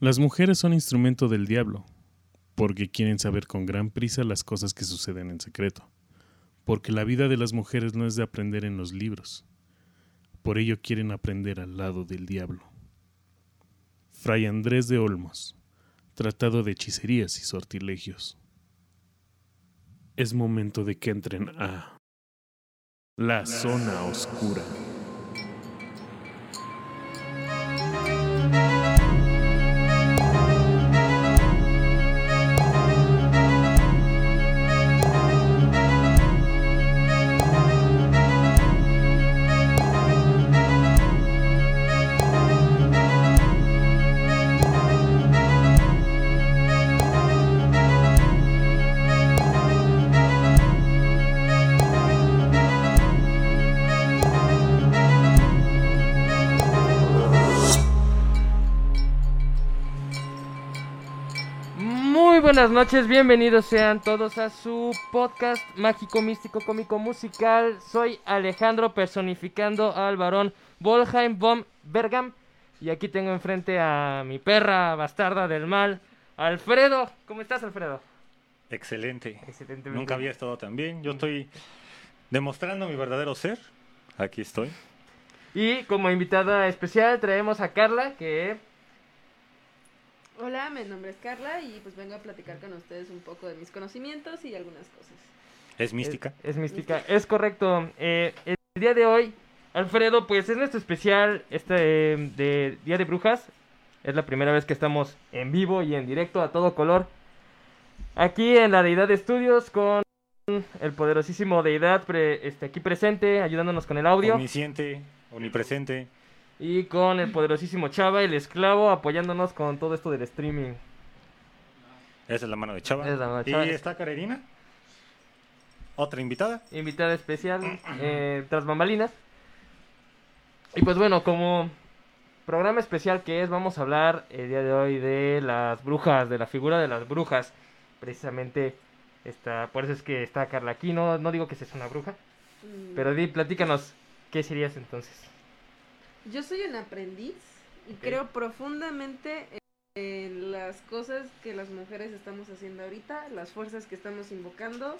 Las mujeres son instrumento del diablo, porque quieren saber con gran prisa las cosas que suceden en secreto, porque la vida de las mujeres no es de aprender en los libros, por ello quieren aprender al lado del diablo. Fray Andrés de Olmos, Tratado de Hechicerías y Sortilegios. Es momento de que entren a la zona oscura. Buenas noches, bienvenidos sean todos a su podcast mágico, místico, cómico, musical. Soy Alejandro personificando al varón Volheim von Bergam. Y aquí tengo enfrente a mi perra bastarda del mal, Alfredo. ¿Cómo estás, Alfredo? Excelente. Excelentemente. Nunca había estado tan bien. Yo estoy demostrando mi verdadero ser. Aquí estoy. Y como invitada especial traemos a Carla, que Hola, mi nombre es Carla y pues vengo a platicar con ustedes un poco de mis conocimientos y algunas cosas. Es mística. Es, es mística, es correcto. Eh, el día de hoy, Alfredo, pues es nuestro especial este de Día de Brujas. Es la primera vez que estamos en vivo y en directo a todo color. Aquí en la Deidad de Estudios con el poderosísimo Deidad pre- este, aquí presente, ayudándonos con el audio. Omnisciente, omnipresente. Y con el poderosísimo Chava, el esclavo, apoyándonos con todo esto del streaming. Esa es la mano de Chava. Es la mano de y Chava. está Carerina. Otra invitada. invitada especial eh, tras bambalinas. Y pues bueno, como programa especial que es, vamos a hablar el día de hoy de las brujas, de la figura de las brujas. Precisamente, está, por eso es que está Carla aquí. No, no digo que seas una bruja, Mm, pero di, platícanos, ¿qué serías entonces? Yo soy un aprendiz y creo profundamente en las cosas que las mujeres estamos haciendo ahorita, las fuerzas que estamos invocando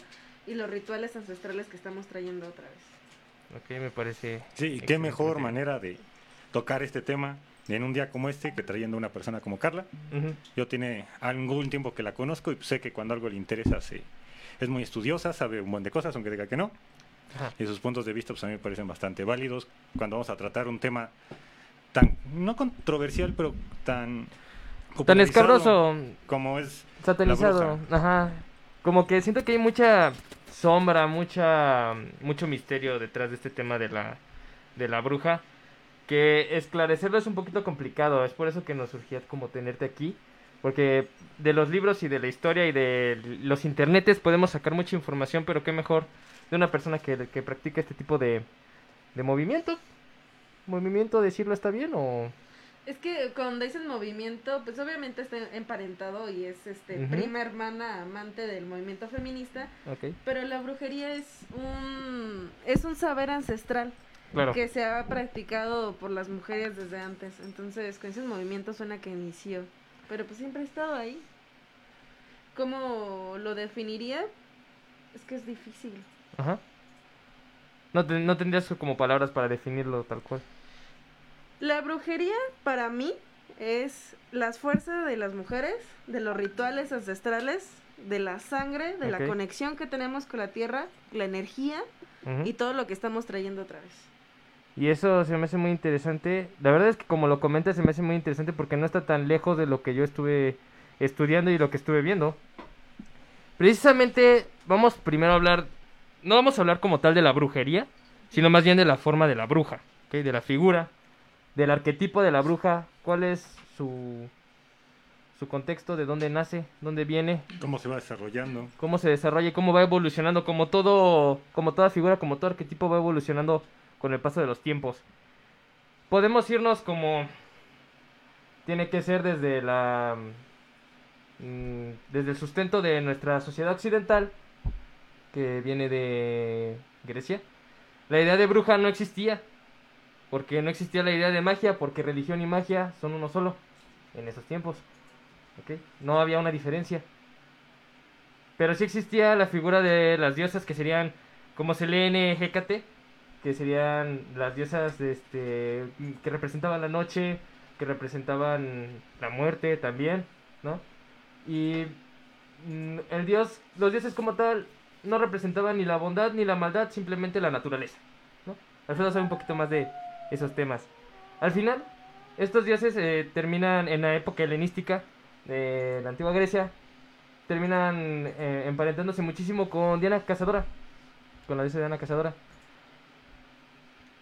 y los rituales ancestrales que estamos trayendo otra vez. Ok, me parece. Sí, qué mejor manera de tocar este tema en un día como este que trayendo una persona como Carla. Yo tiene algún tiempo que la conozco y sé que cuando algo le interesa se, es muy estudiosa, sabe un buen de cosas, aunque diga que no. Ajá. Y sus puntos de vista pues a mí me parecen bastante válidos. Cuando vamos a tratar un tema tan, no controversial, pero tan... Tan escabroso, Como es... satanizado, ajá. Como que siento que hay mucha sombra, mucha mucho misterio detrás de este tema de la de la bruja, que esclarecerlo es un poquito complicado, es por eso que nos surgía como tenerte aquí, porque de los libros y de la historia y de los internetes podemos sacar mucha información, pero qué mejor de una persona que, que practica este tipo de, de movimiento. ¿Movimiento decirlo está bien o...? Es que cuando dicen movimiento, pues obviamente está emparentado y es este prima hermana amante del movimiento feminista, pero la brujería es un es un saber ancestral. claro. que se ha practicado por las mujeres desde antes. Entonces, con ese movimiento suena que inició. Pero pues siempre ha estado ahí. ¿Cómo lo definiría? Es que es difícil. Ajá. No, te- no tendrías como palabras para definirlo tal cual. La brujería, para mí, es las fuerzas de las mujeres, de los rituales ancestrales, de la sangre, de la conexión que tenemos con la tierra, la energía y todo lo que estamos trayendo otra vez. Y eso se me hace muy interesante. La verdad es que como lo comentas se me hace muy interesante porque no está tan lejos de lo que yo estuve estudiando y lo que estuve viendo. Precisamente vamos primero a hablar, no vamos a hablar como tal de la brujería, sino más bien de la forma de la bruja, de la figura, del arquetipo de la bruja, cuál es su, su contexto, de dónde nace, dónde viene, cómo se va desarrollando. cómo se desarrolla y cómo va evolucionando, como todo, como toda figura, como todo arquetipo va evolucionando con el paso de los tiempos. Podemos irnos como tiene que ser desde la mm, desde el sustento de nuestra sociedad occidental que viene de Grecia. La idea de bruja no existía. Porque no existía la idea de magia, porque religión y magia son uno solo. en esos tiempos. ¿ok? No había una diferencia. Pero sí existía la figura de las diosas que serían como Selene, Hécate, que serían las diosas de este, que representaban la noche, que representaban la muerte también, ¿no? Y mm, el dios, los dioses como tal no representaban ni la bondad ni la maldad, simplemente la naturaleza, ¿no? Alfredo sabe un poquito más de esos temas. Al final, estos dioses eh, terminan en la época helenística de la antigua Grecia, terminan eh, emparentándose muchísimo con Diana Cazadora, con la diosa Diana Cazadora.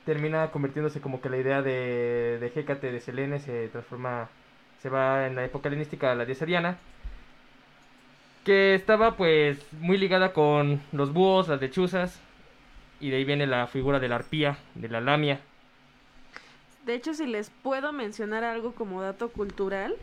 Termina convirtiéndose como que la idea de, de Hécate, de Selene, se transforma, se va en la época helenística a la diosa Diana, que estaba pues muy ligada con los búhos, las lechuzas, y de ahí viene la figura de la arpía, de la lamia. De hecho, si les puedo mencionar algo como dato cultural,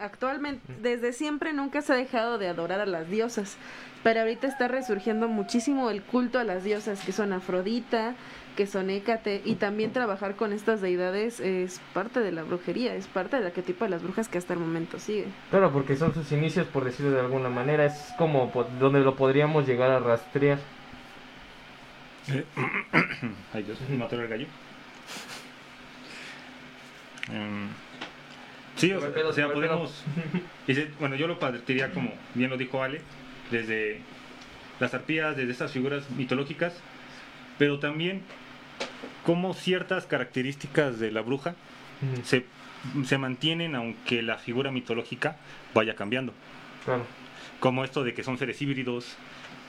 actualmente, desde siempre nunca se ha dejado de adorar a las diosas, pero ahorita está resurgiendo muchísimo el culto a las diosas, que son Afrodita, que son Hécate, y también trabajar con estas deidades es parte de la brujería, es parte del arquetipo de las brujas que hasta el momento sigue. Claro, porque son sus inicios, por decirlo de alguna manera, es como donde lo podríamos llegar a rastrear. Eh, Ay, Dios, me atoró el gallo. Em, sí, o sea, Pedo, o sea, podemos. bueno, yo lo partiría como bien lo dijo Ale, desde las arpías, desde estas figuras mitológicas, pero también como ciertas características de la bruja se, se mantienen aunque la figura mitológica vaya cambiando. Claro. Como esto de que son seres híbridos,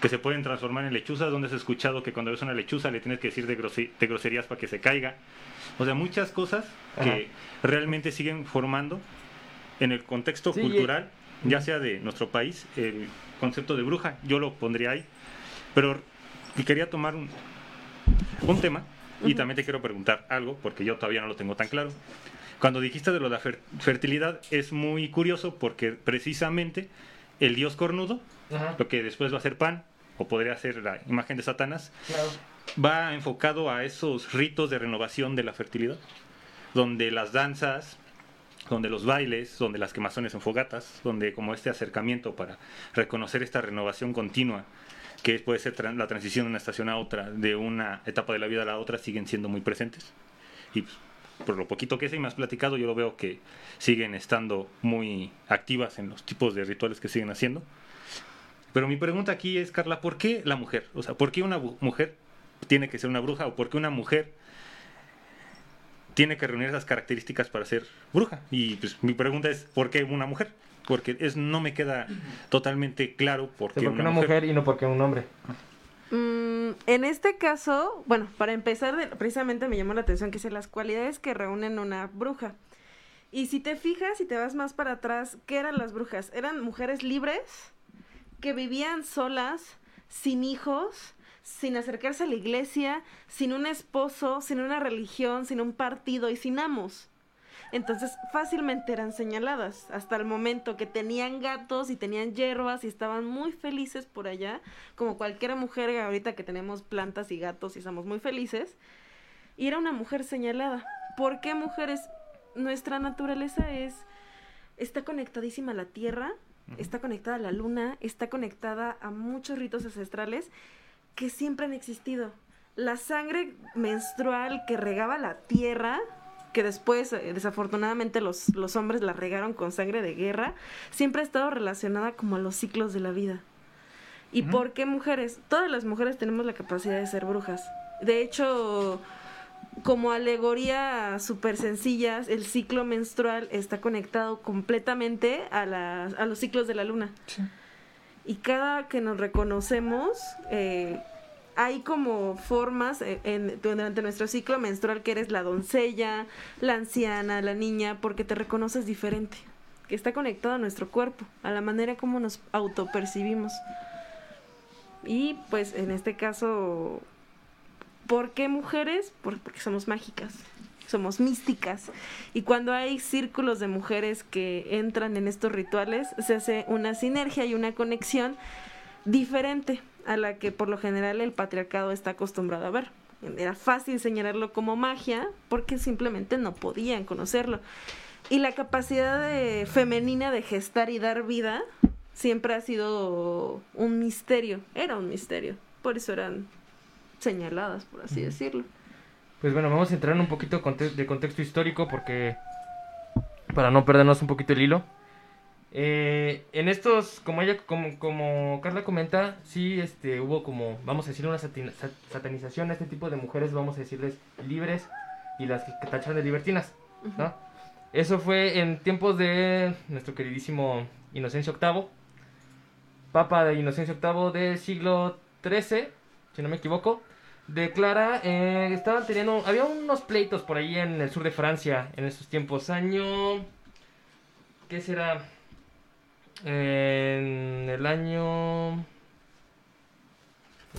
que se pueden transformar en lechuzas, donde has escuchado que cuando ves una lechuza le tienes que decir de, grose- de groserías para que se caiga. O sea, muchas cosas Ajá. que realmente siguen formando en el contexto Sí, y- cultural, ya sea de nuestro país, el concepto de bruja, yo lo pondría ahí. Pero y quería tomar un, un tema y también te quiero preguntar algo, porque yo todavía no lo tengo tan claro. Cuando dijiste de lo de la fer- fertilidad, es muy curioso porque precisamente el dios cornudo, lo que después va a ser Pan, o podría ser la imagen de Satanás, Claro. va enfocado a esos ritos de renovación de la fertilidad, donde las danzas, donde los bailes, donde las quemazones en fogatas, donde como este acercamiento para reconocer esta renovación continua, que puede ser la transición de una estación a otra, de una etapa de la vida a la otra, siguen siendo muy presentes. Y pues, por lo poquito que sé y has platicado, yo lo veo que siguen estando muy activas en los tipos de rituales que siguen haciendo. Pero mi pregunta aquí es, Carla, ¿por qué la mujer? O sea, ¿por qué una mujer tiene que ser una bruja o por qué una mujer tiene que reunir esas características para ser bruja? Y pues mi pregunta es, ¿por qué una mujer? Porque es, no me queda totalmente claro por Sí, qué porque una, una mujer y no porque un hombre. Mm, en este caso, bueno, para empezar, precisamente me llamó la atención que son las cualidades que reúnen una bruja. Y si te fijas y te vas más para atrás, ¿qué eran las brujas? Eran mujeres libres que vivían solas, sin hijos, sin acercarse a la iglesia, sin un esposo, sin una religión, sin un partido y sin amos. Entonces fácilmente eran señaladas hasta el momento que tenían gatos y tenían hierbas y estaban muy felices por allá, como cualquier mujer ahorita que tenemos plantas y gatos y estamos muy felices. Y era una mujer señalada. ¿Por qué mujeres? Nuestra naturaleza es está conectadísima a la tierra, está conectada a la luna, está conectada a muchos ritos ancestrales que siempre han existido. La sangre menstrual que regaba la tierra, que después eh, desafortunadamente los, los hombres la regaron con sangre de guerra, siempre ha estado relacionada como a los ciclos de la vida. ¿Y Ujú. por qué mujeres? Todas las mujeres tenemos la capacidad de ser brujas. De hecho, como alegoría súper sencillas, el ciclo menstrual está conectado completamente a, la- a los ciclos de la luna. Y cada que nos reconocemos, eh, hay como formas eh, durante nuestro ciclo menstrual que eres la doncella, la anciana, la niña, porque te reconoces diferente, que está conectado a nuestro cuerpo, a la manera como nos autopercibimos. Y pues en este caso, ¿por qué mujeres? Por- porque somos mágicas, somos místicas. Y cuando hay círculos de mujeres que entran en estos rituales, se hace una sinergia y una conexión diferente a la que por lo general el patriarcado está acostumbrado a ver. Era fácil señalarlo como magia porque simplemente no podían conocerlo. Y la capacidad de, femenina de gestar y dar vida siempre ha sido un misterio, era un misterio, por eso eran señaladas, por así decirlo. Pues bueno, vamos a entrar en un poquito de contexto histórico porque para no perdernos un poquito el hilo. Eh, en estos, como ella, como, como Carla comenta, sí este, hubo como, vamos a decir, una satanización a este tipo de mujeres, vamos a decirles libres y las que tacharon de libertinas, ¿no? Eso fue en tiempos de nuestro queridísimo Inocencio VIII, Papa de Inocencio VIII del siglo XIII, si no me equivoco, declara, eh, estaban teniendo, había unos pleitos por ahí en el sur de Francia en esos tiempos, año, ¿qué será? En el año, lo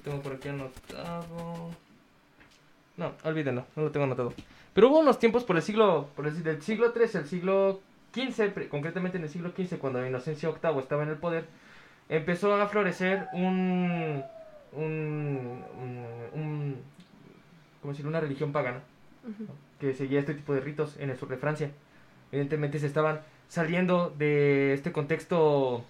tengo por aquí anotado, no, olvídenlo, no lo tengo anotado. Pero hubo unos tiempos por el siglo, por el, del siglo XIII, el siglo XV, concretamente en el siglo XV, cuando Inocencio VIII estaba en el poder, empezó a florecer un un, un, decir? una religión pagana que seguía este tipo de ritos en el sur de Francia. Evidentemente se estaban saliendo de este contexto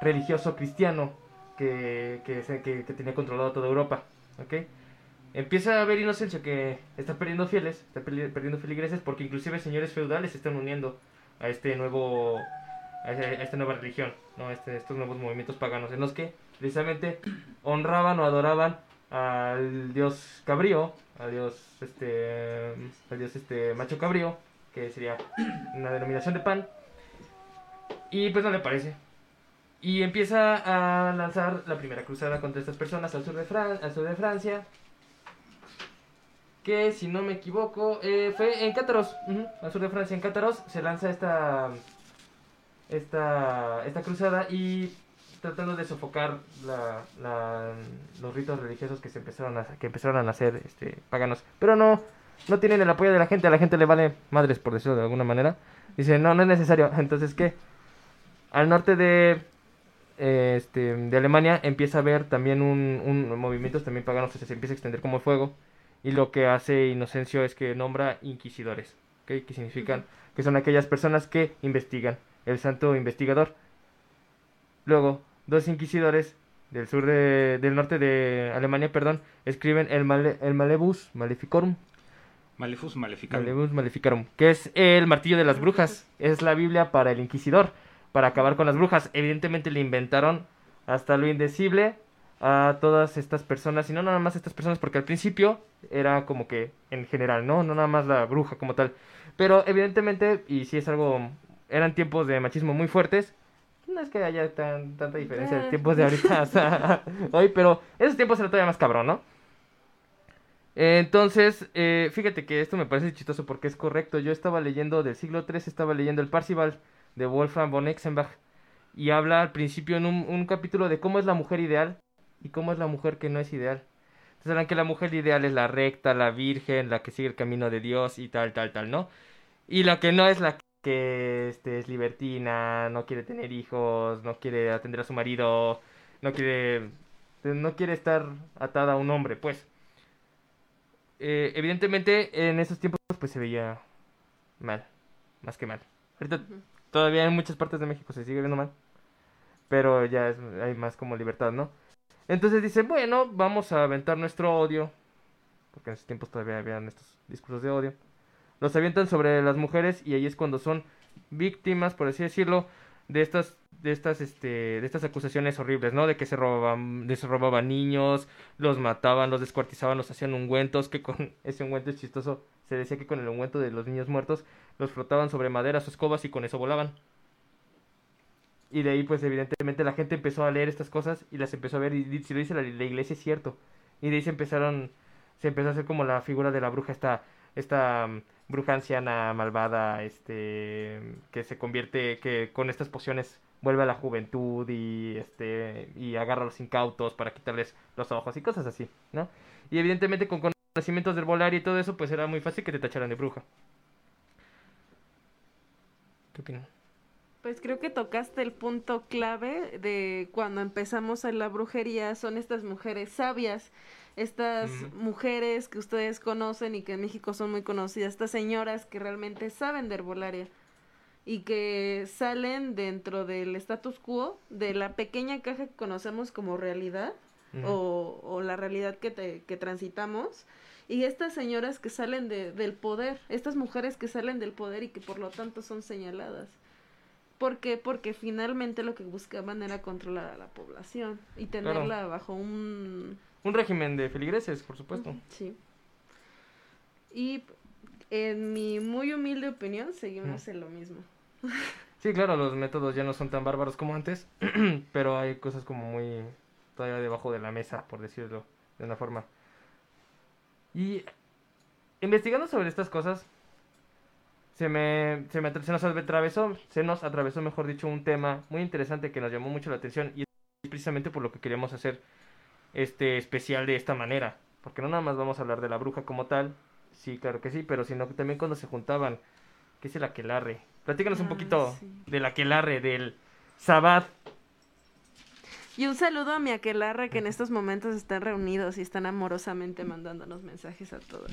religioso cristiano que, que, tenía controlado toda Europa. ¿okay? Empieza a haber inocencia que está perdiendo fieles, está perdiendo feligreses porque inclusive señores feudales se están uniendo a este nuevo a, esta nueva religión, ¿no? Este, estos nuevos movimientos paganos en los que precisamente honraban o adoraban al dios cabrío, al dios este al dios este macho cabrío, que sería una denominación de pan. Y pues no le parece. Y empieza a lanzar la primera cruzada contra estas personas al sur de, al sur de Francia. Que si no me equivoco, eh, fue en Cátaros, al sur de Francia, en Cátaros, se lanza esta, esta, esta cruzada y tratando de sofocar los ritos religiosos que se empezaron a, que empezaron a hacer este, paganos. Pero no, no tienen el apoyo de la gente, a la gente le vale madres, por decirlo de alguna manera. Dice, no, no es necesario. Entonces, ¿qué? Al norte de, eh, este, de Alemania empieza a haber también un, un movimientos también paganos, se empieza a extender como el fuego. Y lo que hace Inocencio es que nombra inquisidores, ¿okay? que significan que son aquellas personas que investigan, el santo investigador. Luego, dos inquisidores del sur de, del norte de Alemania, perdón, escriben el, el Malebus Maleficorum. Malefus Maleficarum. Malebus Maleficarum, que es el martillo de las brujas. Es la Biblia para el inquisidor, para acabar con las brujas. Evidentemente le inventaron hasta lo indecible a todas estas personas, y no nada más estas personas, porque al principio era como que en general, ¿no? No nada más la bruja como tal. Pero evidentemente, y si es algo, eran tiempos de machismo muy fuertes, no es que haya tan, tanta diferencia de eh. tiempos de ahorita hoy, pero esos tiempos era todavía más cabrón, ¿no? Entonces, eh, fíjate que esto me parece chistoso porque es correcto. Yo estaba leyendo del siglo III, estaba leyendo el Parcival de Wolfram von Exenbach y habla al principio en un, capítulo de cómo es la mujer ideal y cómo es la mujer que no es ideal. Entonces hablan que la mujer ideal es la recta, la virgen, la que sigue el camino de Dios y tal, tal, tal, ¿no? Y la que no es la que este, es libertina, no quiere tener hijos, no quiere atender a su marido, no quiere, no quiere estar atada a un hombre, pues. Eh, evidentemente en esos tiempos pues se veía mal, más que mal. Ahorita todavía en muchas partes de México se sigue viendo mal, pero ya es, hay más como libertad, ¿no? Entonces dice, bueno, vamos a aventar nuestro odio, porque en esos tiempos todavía habían estos discursos de odio los avientan sobre las mujeres y ahí es cuando son víctimas, por así decirlo, de estas de estas este de estas acusaciones horribles, ¿no? De que se robaban de se niños, los mataban, los descuartizaban, los hacían ungüentos, que con ese ungüento es chistoso, se decía que con el ungüento de los niños muertos los frotaban sobre maderas o escobas y con eso volaban. Y de ahí pues evidentemente la gente empezó a leer estas cosas y las empezó a ver y si lo dice la, la iglesia es cierto. Y de ahí se empezaron se empezó a hacer como la figura de la bruja esta esta bruja anciana malvada, este, que se convierte, que con estas pociones vuelve a la juventud y este y agarra a los incautos para quitarles los ojos y cosas así, ¿no? Y evidentemente con conocimientos del volar y todo eso, pues era muy fácil que te tacharan de bruja. ¿Qué opinas? Pues creo que tocaste el punto clave de cuando empezamos en la brujería, son estas mujeres sabias estas mujeres que ustedes conocen y que en México son muy conocidas, estas señoras que realmente saben de herbolaria, y que salen dentro del status quo de la pequeña caja que conocemos como realidad o la realidad que, te, que transitamos y estas señoras que salen de, del poder, estas mujeres que salen del poder y que por lo tanto son señaladas. ¿Por qué? Porque finalmente lo que buscaban era controlar a la población y tenerla bajo un... Un régimen de feligreses, por supuesto. Sí. Y en mi muy humilde opinión seguimos en lo mismo. Sí, claro, los métodos ya no son tan bárbaros como antes, pero hay cosas como muy todavía debajo de la mesa, por decirlo de una forma. Y investigando sobre estas cosas, se me, se me se nos atravesó, se nos atravesó, mejor dicho, un tema muy interesante que nos llamó mucho la atención y es precisamente por lo que queríamos hacer este especial de esta manera, porque no nada más vamos a hablar de la bruja como tal, sí, claro que sí, pero sino que también cuando se juntaban, ¿qué es el aquelarre? Platícanos un Ah, poquito sí. del aquelarre, del sabbat. Y un saludo a mi aquelarre que en estos momentos están reunidos y están amorosamente mandándonos mensajes a todos.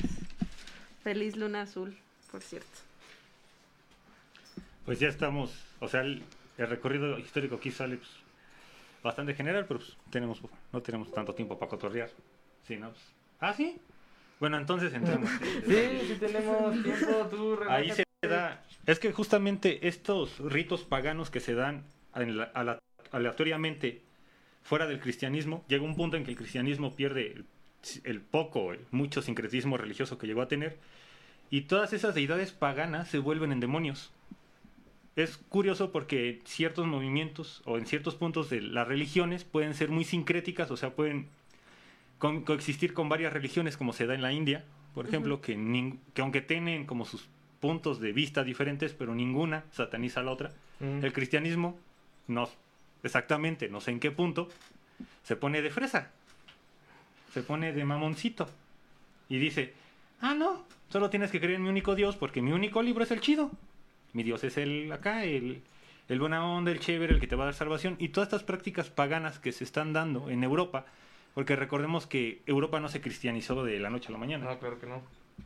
Feliz luna azul, por cierto. Pues ya estamos, o sea, el, el recorrido histórico aquí sale pues, bastante general, pero pues, tenemos, no tenemos tanto tiempo para cotorrear. Sí, ¿no? Ah, sí. Bueno, entonces entremos. Sí, sí tenemos tiempo, tú Ahí se da. Es que justamente estos ritos paganos que se dan aleatoriamente fuera del cristianismo, llega un punto en que el cristianismo pierde el, el poco, el mucho sincretismo religioso que llegó a tener, y todas esas deidades paganas se vuelven en demonios. Es curioso porque ciertos movimientos o en ciertos puntos de las religiones pueden ser muy sincréticas, o sea, pueden co- coexistir con varias religiones como se da en la India, por ejemplo, que aunque tienen como sus puntos de vista diferentes, pero ninguna sataniza a la otra. Mm. El cristianismo, no exactamente, no sé en qué punto, se pone de fresa, se pone de mamoncito y dice, ah, no, solo tienes que creer en mi único Dios porque mi único libro es el chido. Mi Dios es el acá, el, el buena onda, el chévere, el que te va a dar salvación. Y todas estas prácticas paganas que se están dando en Europa, porque recordemos que Europa no se cristianizó de la noche a la mañana. No, claro que no.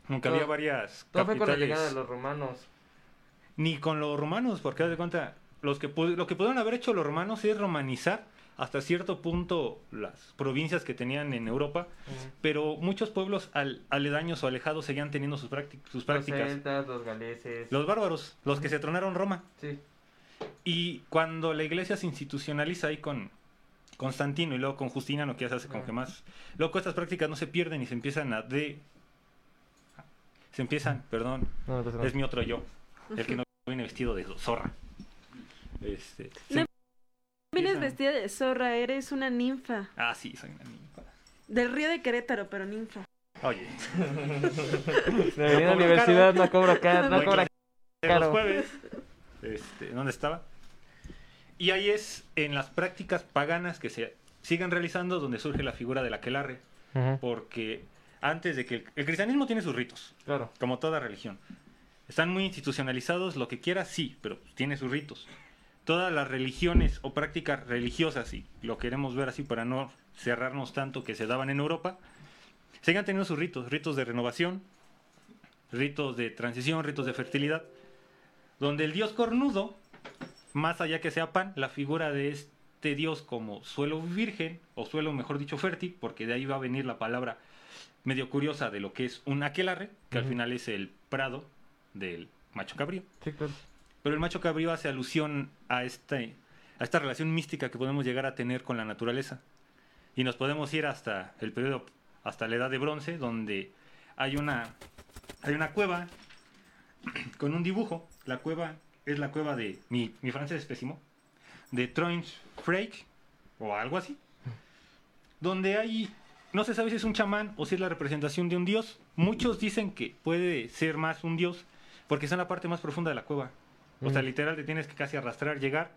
Nunca Todo- había varias Todo fue con la capitales llegada de los romanos. ni con los romanos, porque haz de cuenta, los que, lo que pudieron haber hecho los romanos es romanizar hasta cierto punto las provincias que tenían en Europa, pero muchos pueblos al- aledaños o alejados seguían teniendo sus, prácti- sus Los prácticas. celtas, los galeses. Los bárbaros, los que se tronaron Roma. Sí. Y cuando la iglesia se institucionaliza ahí con Constantino y luego con Justiniano, que ya se hace con Ah. que más. Luego estas prácticas no se pierden y se empiezan a de. Se empiezan, perdón, No, no es mi otro yo, el que no viene vestido de zorra. Este, se-. Vienes vestida de zorra, eres una ninfa. Ah, sí, soy una ninfa. Del río de Querétaro, pero ninfa. Oye, La avenida Universidad no cobra caro. No de Claro. los jueves. Este, ¿Dónde estaba? Y ahí es en las prácticas paganas que se siguen realizando donde surge la figura del aquelarre. Ujú, Porque antes de que el, el cristianismo tiene sus ritos, Claro. como toda religión. Están muy institucionalizados, lo que quiera, sí, pero tiene sus ritos. Todas las religiones o prácticas religiosas, y lo queremos ver así para no cerrarnos tanto que se daban en Europa, sigan teniendo sus ritos, ritos de renovación, ritos de transición, ritos de fertilidad, donde el dios cornudo, más allá que sea pan, la figura de este dios como suelo virgen, o suelo mejor dicho fértil, porque de ahí va a venir la palabra medio curiosa de lo que es un aquelarre, que al final es el prado del macho cabrío. Sí, claro. Pero el macho cabrío hace alusión a, este, a esta relación mística que podemos llegar a tener con la naturaleza. Y nos podemos ir hasta el periodo, hasta la edad de bronce, donde hay una, hay una cueva con un dibujo. La cueva es la cueva de, mi, mi francés es pésimo, de Troins Freik, o algo así. Donde hay, no se sabe si es un chamán o si es la representación de un dios. Muchos dicen que puede ser más un dios, porque está en la parte más profunda de la cueva. O sea, Mm. literal te tienes que casi arrastrar, llegar.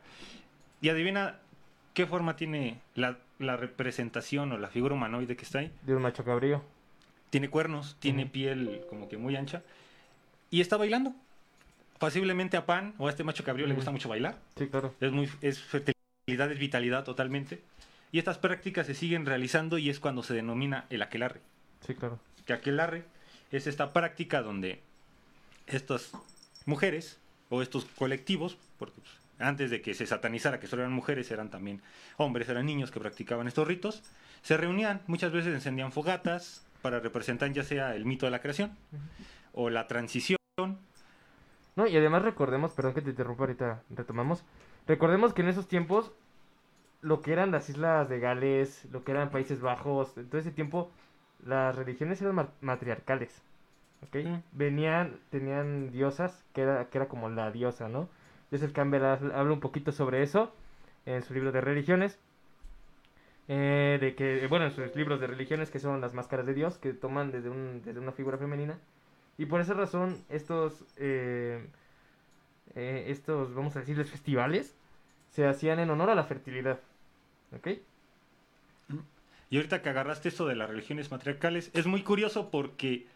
Y adivina qué forma tiene la, la representación o la figura humanoide que está ahí. De un macho cabrío. Tiene cuernos, tiene piel como que muy ancha. Y está bailando. Posiblemente a Pan o a este macho cabrío le gusta mucho bailar. Sí, claro. Es, muy, es fertilidad, es vitalidad totalmente. Y estas prácticas se siguen realizando y es cuando se denomina el aquelarre. Sí, claro. Que aquelarre es esta práctica donde estas mujeres o estos colectivos, porque pues, antes de que se satanizara que solo eran mujeres, eran también hombres, eran niños que practicaban estos ritos, se reunían, muchas veces encendían fogatas para representar ya sea el mito de la creación o la transición. No, y además recordemos, perdón que te interrumpa, ahorita retomamos. Recordemos que en esos tiempos, lo que eran las islas de Gales, lo que eran Países Bajos, en todo ese tiempo, las religiones eran ma- matriarcales. Mm. Venían, tenían diosas, que era, que era como la diosa, ¿no? Joseph Campbell ha- habla un poquito sobre eso en su libro de religiones. eh, de que, bueno, en sus libros de religiones que son las máscaras de Dios, que toman desde, un, desde una figura femenina. Y por esa razón, estos, eh, eh, estos, vamos a decirles, festivales, se hacían en honor a la fertilidad. ¿Ok? Y ahorita que agarraste eso de las religiones matriarcales, es muy curioso porque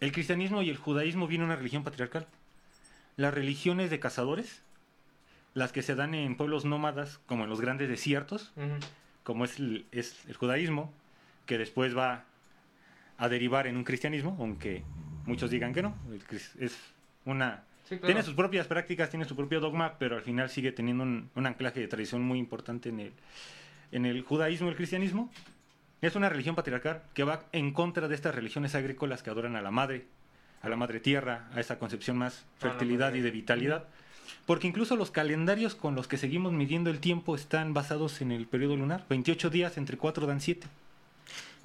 el cristianismo y el judaísmo vienen de una religión patriarcal. Las religiones de cazadores, las que se dan en pueblos nómadas, como en los grandes desiertos, como es el, es el judaísmo, que después va a derivar en un cristianismo, aunque muchos digan que no. Es una Sí, claro. tiene sus propias prácticas, tiene su propio dogma, pero al final sigue teniendo un, un anclaje de tradición muy importante en el, en el judaísmo y el cristianismo. Es una religión patriarcal que va en contra de estas religiones agrícolas que adoran a la madre, a la madre tierra, a esa concepción más fertilidad y de vitalidad. Porque incluso los calendarios con los que seguimos midiendo el tiempo están basados en el periodo lunar. 28 días entre 4 dan 7.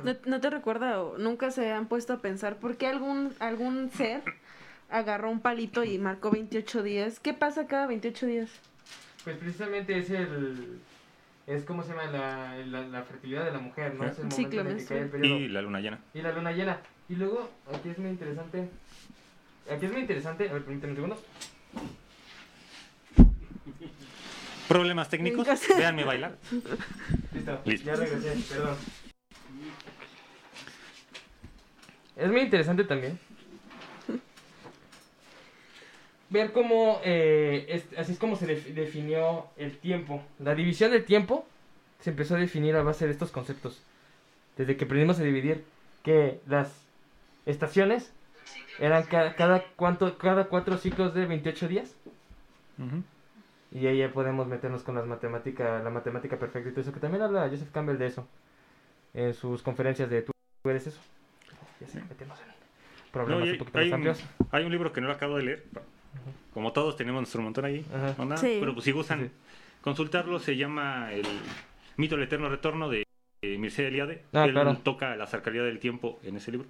¿No, no te recuerda o nunca se han puesto a pensar por qué algún, algún ser agarró un palito y marcó 28 días? ¿Qué pasa cada 28 días? Pues precisamente es el... Es como se llama la, la, la fertilidad de la mujer, ¿no? Es el Ciclo momento en el que cae el periodo. Y la luna llena. Y la luna llena. Y luego, aquí es muy interesante. Aquí es muy interesante. A ver, permíteme un segundo. Problemas técnicos. Véanme bailar. Listo. Listo. Ya regresé, perdón. Es muy interesante también. Ver cómo, eh, es- así es como se def- definió el tiempo. La división del tiempo se empezó a definir a base de estos conceptos. Desde que aprendimos a dividir que las estaciones eran ca- cada, cuánto, cada cuatro ciclos de 28 días. Ujú. Y ahí ya podemos meternos con las matemáticas, la matemática perfecta y todo eso, que también habla Joseph Campbell de eso. En sus conferencias de tú eres eso. Ya sé, metemos en problemas No, y un hay- poquito hay, más un, amplios. hay un libro que no lo acabo de leer. Como todos tenemos nuestro montón ahí. Sí. Pero pues si gustan Sí, consultarlo, se llama El mito del eterno retorno de eh, Mircea Eliade. Ah, Él claro. toca la sacralidad del tiempo en ese libro.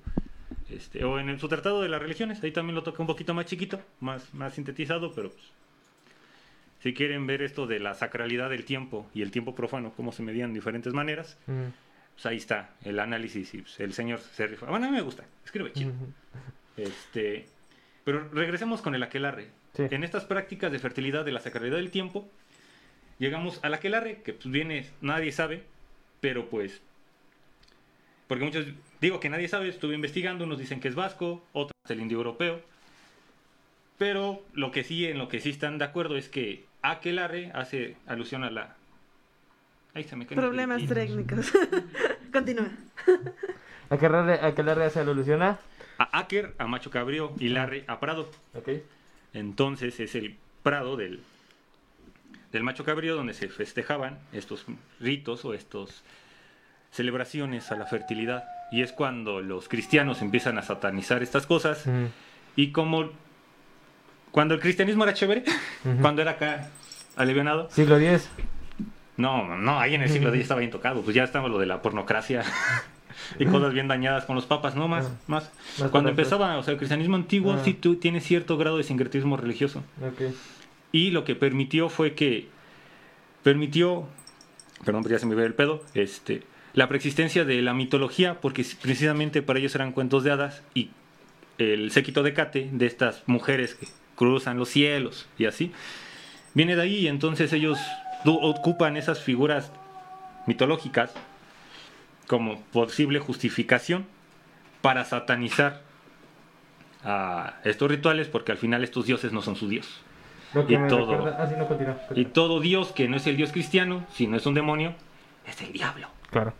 Este, o en el- su tratado de las religiones, ahí también lo toca un poquito más chiquito, más, más sintetizado, pero pues, si quieren ver esto de la sacralidad del tiempo y el tiempo profano, cómo se medían de diferentes maneras, Mm, pues ahí está el análisis y pues, el señor se rifa. Bueno, a mí me gusta, escribe chido. Este, pero regresemos con el aquelarre. Sí. En estas prácticas de fertilidad de la sacralidad del tiempo, llegamos al aquelarre, que pues viene, nadie sabe, pero pues, porque muchos, digo que nadie sabe, estuve investigando, unos dicen que es vasco, otros el indio europeo, pero lo que sí, en lo que sí están de acuerdo es que aquelarre hace alusión a la... Ahí se me caen Problemas técnicos. Continúa. Aquelarre, aquelarre hace alusión a. A Aker, a Macho Cabrío y Larre a Prado. Entonces es el prado del, del macho cabrío donde se festejaban estos ritos o estas celebraciones a la fertilidad. Y es cuando los cristianos empiezan a satanizar estas cosas. Mm, Y como cuando el cristianismo era chévere, Ujú. cuando era acá alivianado. Siglo X. No, no, ahí en el siglo X estaba bien tocado. Pues ya estaba lo de la pornocracia y cosas bien dañadas con los papas, ¿no? Más, Ah. más. Más Cuando empezaba, o sea, el cristianismo antiguo Ah. sí tu- tiene cierto grado de sincretismo religioso. Y lo que permitió fue que permitió, perdón, pero ya se me ve el pedo, este, la preexistencia de la mitología, porque precisamente para ellos eran cuentos de hadas y el séquito de Cate, de estas mujeres que cruzan los cielos y así, viene de ahí y entonces ellos ocupan esas figuras mitológicas como posible justificación para satanizar a estos rituales porque al final estos dioses no son su dios. Y todo. Ah, sí, no, continúa. Y todo Dios que no es el Dios cristiano, si no es un demonio, es el diablo. Claro.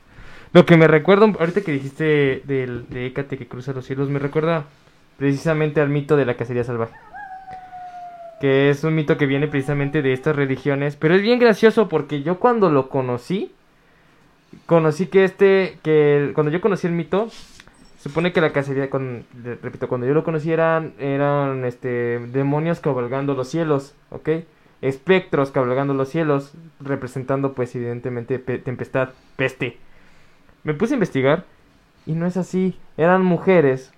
Lo que me recuerda, ahorita que dijiste del, de Hécate que cruza los cielos, me recuerda precisamente al mito de la cacería salvaje. que es un mito que viene precisamente de estas religiones, pero es bien gracioso porque yo cuando lo conocí, conocí que este, que cuando yo conocí el mito, supone que la cacería, con, repito, cuando yo lo conocí eran, eran este, demonios cabalgando los cielos, ¿ok? Espectros cabalgando los cielos, representando pues evidentemente tempestad, peste. Me puse a investigar y no es así, eran mujeres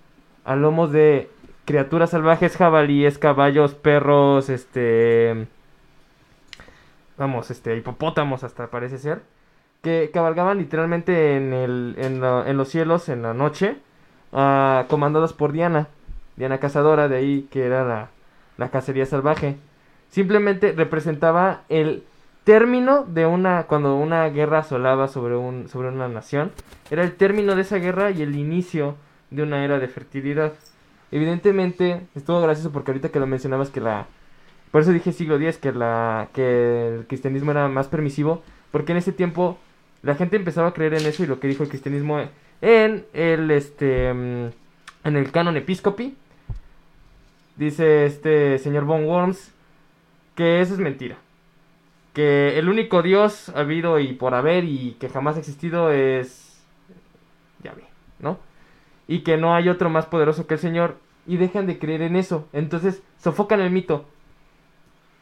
a lomos de criaturas salvajes, jabalíes, caballos, perros, este... Vamos, este, hipopótamos hasta parece ser. Que cabalgaban literalmente en, el, en, los cielos en la noche, uh, comandados por Diana. Diana Cazadora, de ahí que era la, la cacería salvaje. Simplemente representaba el término de una cuando una guerra asolaba sobre un sobre una nación era el término de esa guerra y el inicio de una era de fertilidad Evidentemente, estuvo gracioso porque ahorita que lo mencionabas que la... Por eso dije siglo X, que, la, que el cristianismo era más permisivo, porque en ese tiempo la gente empezaba a creer en eso y lo que dijo el cristianismo en el, este, mm, en el canon episcopi, dice este señor Von Worms, que eso es mentira. Que el único Dios habido y por haber y que jamás ha existido es... Ya ve, ¿no? y que no hay otro más poderoso que el Señor y dejan de creer en eso. Entonces sofocan el mito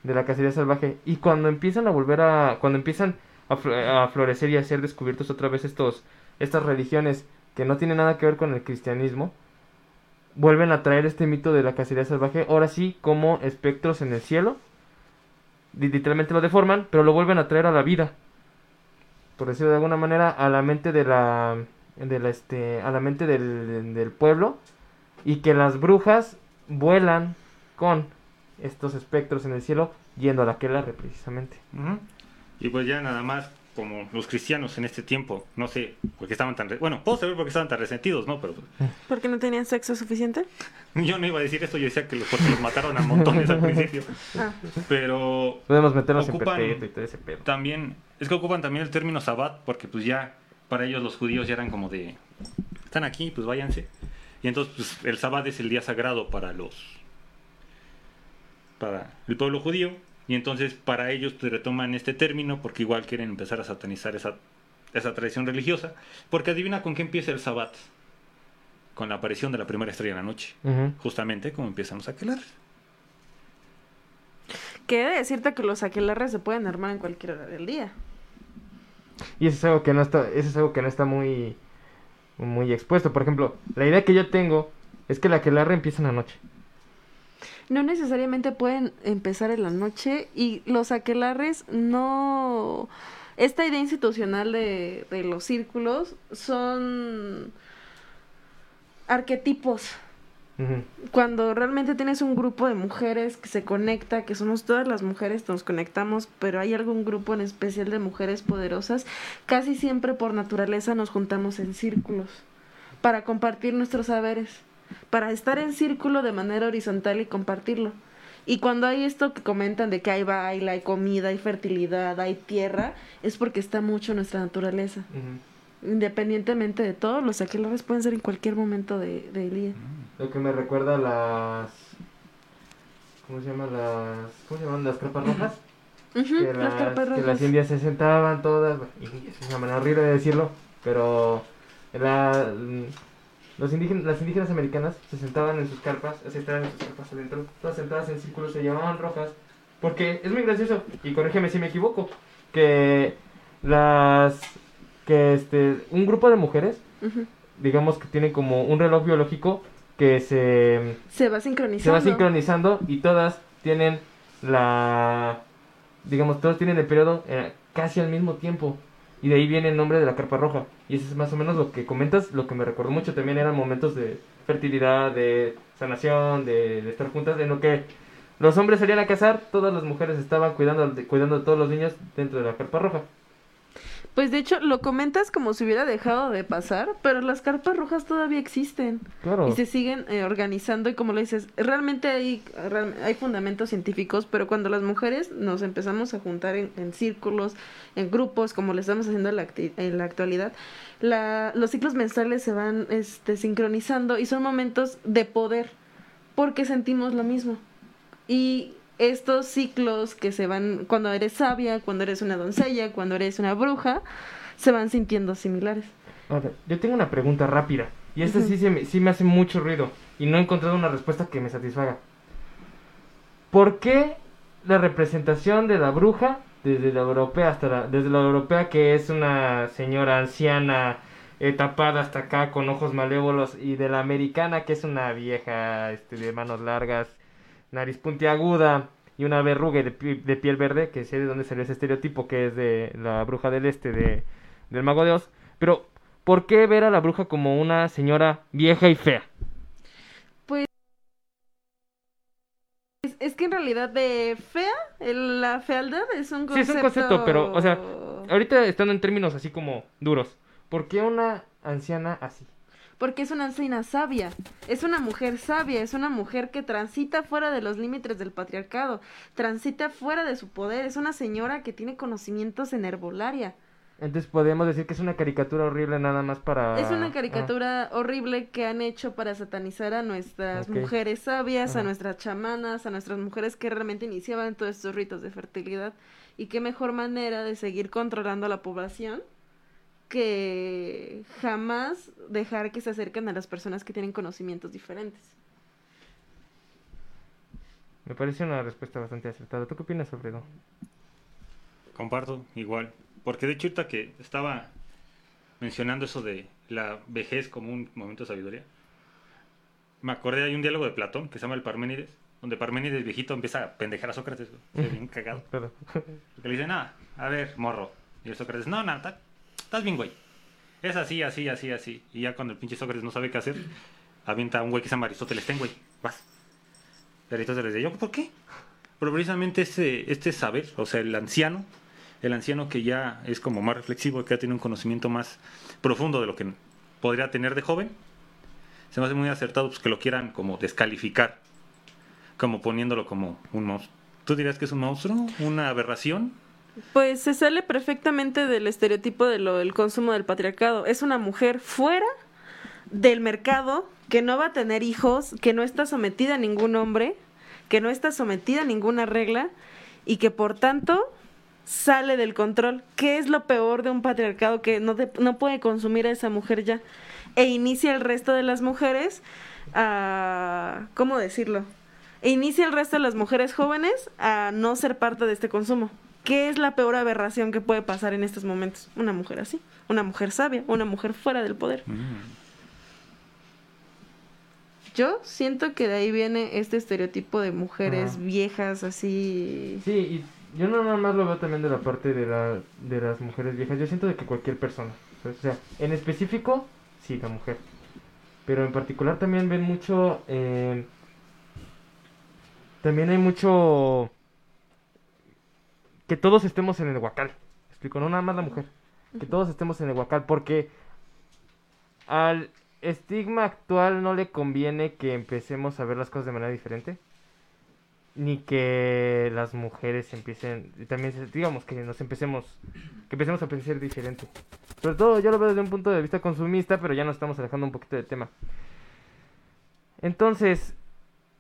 de la cacería salvaje y cuando empiezan a volver a cuando empiezan a, florecer y a ser descubiertos otra vez estos estas religiones que no tienen nada que ver con el cristianismo vuelven a traer este mito de la cacería salvaje ahora sí como espectros en el cielo. Literalmente lo deforman pero lo vuelven a traer a la vida. Por decirlo de alguna manera a la mente de la de la, este, a la mente del, del pueblo y que las brujas vuelan con estos espectros en el cielo yendo a la quelarre precisamente. Y pues ya nada más como los cristianos en este tiempo, no sé por qué estaban tan... Bueno, puedo saber por qué estaban tan resentidos, ¿no? Pero... ¿Porque no tenían sexo suficiente? Yo no iba a decir esto, yo decía que los, porque los mataron a montones al principio. Ah. Pero... Podemos meternos ocupan en y todo ese pedo. También, es que ocupan también el término sabbat, porque pues ya para ellos los judíos ya eran como de, están aquí, pues váyanse. Y entonces pues, el sábado es el día sagrado para los, para el pueblo judío. Y entonces para ellos pues, retoman este término porque igual quieren empezar a satanizar esa, esa tradición religiosa. Porque adivina con qué empieza el sabbat. Con la aparición de la primera estrella en la noche. Justamente como empiezan los aquelarres. Que decirte que los aquelarres se pueden armar en cualquier hora del día. Y eso es algo que no está, eso es algo que no está muy, muy expuesto. Por ejemplo, la idea que yo tengo es que la que aquelarre empieza en la noche. No necesariamente pueden empezar en la noche y los aquelarres no... Esta idea institucional de, de los círculos son arquetipos. Cuando realmente tienes un grupo de mujeres que se conecta, que somos todas las mujeres, nos conectamos, pero hay algún grupo en especial de mujeres poderosas, casi siempre por naturaleza nos juntamos en círculos para compartir nuestros saberes, para estar en círculo de manera horizontal y compartirlo. Y cuando hay esto que comentan de que hay baile, hay comida, hay fertilidad, hay tierra, es porque está mucho nuestra naturaleza. Independientemente de todo, los aquelarres pueden ser en cualquier momento del de día. Lo que me recuerda a las. ¿Cómo se llaman las. ¿Cómo se llaman las carpas rojas? que, las, carpas rojas. que las indias se sentaban todas. Y es una manera horrible de decirlo, pero. La, los indígenas, las indígenas americanas se sentaban en sus carpas, se sentaban en sus carpas adentro, todas sentadas en círculos, se llamaban rojas, porque es muy gracioso, y corrígeme si me equivoco, que las que este un grupo de mujeres, digamos que tienen como un reloj biológico que se... Se va sincronizando. Se va sincronizando y todas tienen la... Digamos, todas tienen el periodo eh, casi al mismo tiempo. Y de ahí viene el nombre de la carpa roja. Y eso es más o menos lo que comentas, lo que me recordó mucho también eran momentos de fertilidad, de sanación, de, de estar juntas, en lo que los hombres salían a cazar, todas las mujeres estaban cuidando, cuidando de todos los niños dentro de la carpa roja. Pues de hecho lo comentas como si hubiera dejado de pasar, pero las carpas rojas todavía existen. Y se siguen eh, organizando y como lo dices, realmente hay, hay fundamentos científicos, pero cuando las mujeres nos empezamos a juntar en, círculos, en grupos, como lo estamos haciendo en la, en la actualidad, la, los ciclos menstruales se van este, sincronizando y son momentos de poder porque sentimos lo mismo. Y estos ciclos que se van cuando eres sabia, cuando eres una doncella, cuando eres una bruja, se van sintiendo similares. A ver, yo tengo una pregunta rápida. Y esta sí, se me, sí me hace mucho ruido. Y no he encontrado una respuesta que me satisfaga. ¿Por qué la representación de la bruja, desde la europea hasta la, desde la europea que es una señora anciana eh, tapada hasta acá con ojos malévolos y de la americana que es una vieja este, de manos largas, nariz puntiaguda y una verruga de, pi- de piel verde, que sé de dónde salió ese estereotipo que es de la bruja del este de, del mago de Oz. Pero, ¿por qué ver a la bruja como una señora vieja y fea? Es, es que en realidad de fea, el- la fealdad es un Sí, concepto... es un concepto, pero, o sea, ahorita estando en términos así como duros, ¿por qué una anciana así? Porque es una anciana sabia, es una mujer sabia, es una mujer que transita fuera de los límites del patriarcado, transita fuera de su poder, es una señora que tiene conocimientos en herbolaria. Entonces podemos decir que es una caricatura horrible nada más para... Es una ah, caricatura horrible que han hecho para satanizar a nuestras mujeres sabias, a nuestras chamanas, a nuestras mujeres que realmente iniciaban todos estos ritos de fertilidad. Y qué mejor manera de seguir controlando a la población que jamás dejar que se acerquen a las personas que tienen conocimientos diferentes. Me parece una respuesta bastante acertada. ¿Tú qué opinas, Alfredo? Comparto, igual. Porque de hecho, ahorita que estaba mencionando eso de la vejez como un momento de sabiduría, me acordé, hay un diálogo de Platón que se llama el Parménides, donde Parménides viejito empieza a pendejar a Sócrates, bien cagado. Porque le dice, nada, a ver, morro. Y el Sócrates, no, nada, estás bien, güey. Es así, así, así, así. Y ya cuando el pinche Sócrates no sabe qué hacer, avienta a un güey que se llama Aristóteles, ten, güey, vas. Aristóteles dice, ¿yo por qué? Pero precisamente este, este saber, o sea, el anciano, el anciano que ya es como más reflexivo, que ya tiene un conocimiento más profundo de lo que podría tener de joven, se me hace muy acertado pues, que lo quieran como descalificar, como poniéndolo como un monstruo. ¿Tú dirías que es un monstruo? ¿Una aberración? Pues se sale perfectamente del estereotipo de lo del consumo del patriarcado. Es una mujer fuera del mercado que no va a tener hijos, que no está sometida a ningún hombre, que no está sometida a ninguna regla y que por tanto sale del control. ¿Qué es lo peor de un patriarcado que no, de- no puede consumir a esa mujer ya? E inicia el resto de las mujeres a... ¿Cómo decirlo? E inicia el resto de las mujeres jóvenes a no ser parte de este consumo. ¿Qué es la peor aberración que puede pasar en estos momentos? Una mujer así, una mujer sabia, una mujer fuera del poder. Yo siento que de ahí viene este estereotipo de mujeres Ajá. viejas así. Sí, y yo no nada más lo veo también de la parte de, la, de las mujeres viejas. Yo siento de que cualquier persona. ¿sabes? O sea, en específico, sí, la mujer. Pero en particular también ven mucho... eh, también hay mucho... Que todos estemos en el huacal. ¿Me Explico, no nada más la mujer. Que todos estemos en el huacal. Porque al estigma actual no le conviene que empecemos a ver las cosas de manera diferente ni que las mujeres empiecen y también digamos que nos empecemos que empecemos a pensar diferente sobre todo yo lo veo desde un punto de vista consumista pero ya nos estamos alejando un poquito del tema entonces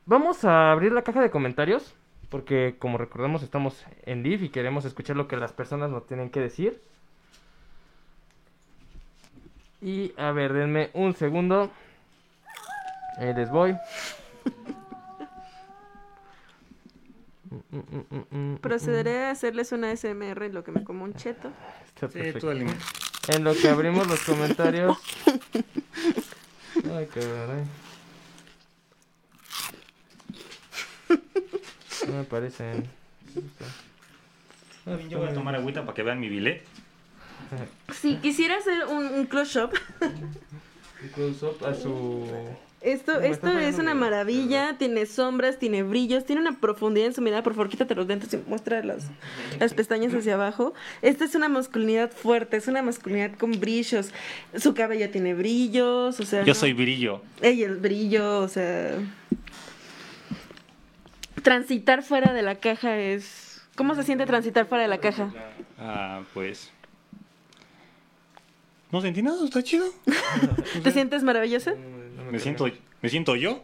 vamos a abrir la caja de comentarios porque como recordamos estamos en live y queremos escuchar lo que las personas nos tienen que decir y a ver denme un segundo ahí les voy Procederé a hacerles una SMR en lo que me como un cheto. Está Sí, perfecto. En lo que abrimos los comentarios. Ay, caray. No me parecen. Yo voy a tomar agüita para que vean mi bilet. Si quisiera hacer un, un close-up, Incluso a su. esto, esto es una maravilla, tiene sombras, tiene brillos, tiene una profundidad en su mirada. Por favor, quítate los lentes y muestra las, las pestañas hacia abajo. Esta es una masculinidad fuerte, es una masculinidad con brillos. Su cabello tiene brillos, o sea... Yo no- soy brillo. Ella el brillo, o sea... Transitar fuera de la caja es... ¿Cómo se siente transitar fuera de la caja? Ah, pues. No sentí nada, está chido. ¿Te sientes maravillosa? Me siento, me siento yo.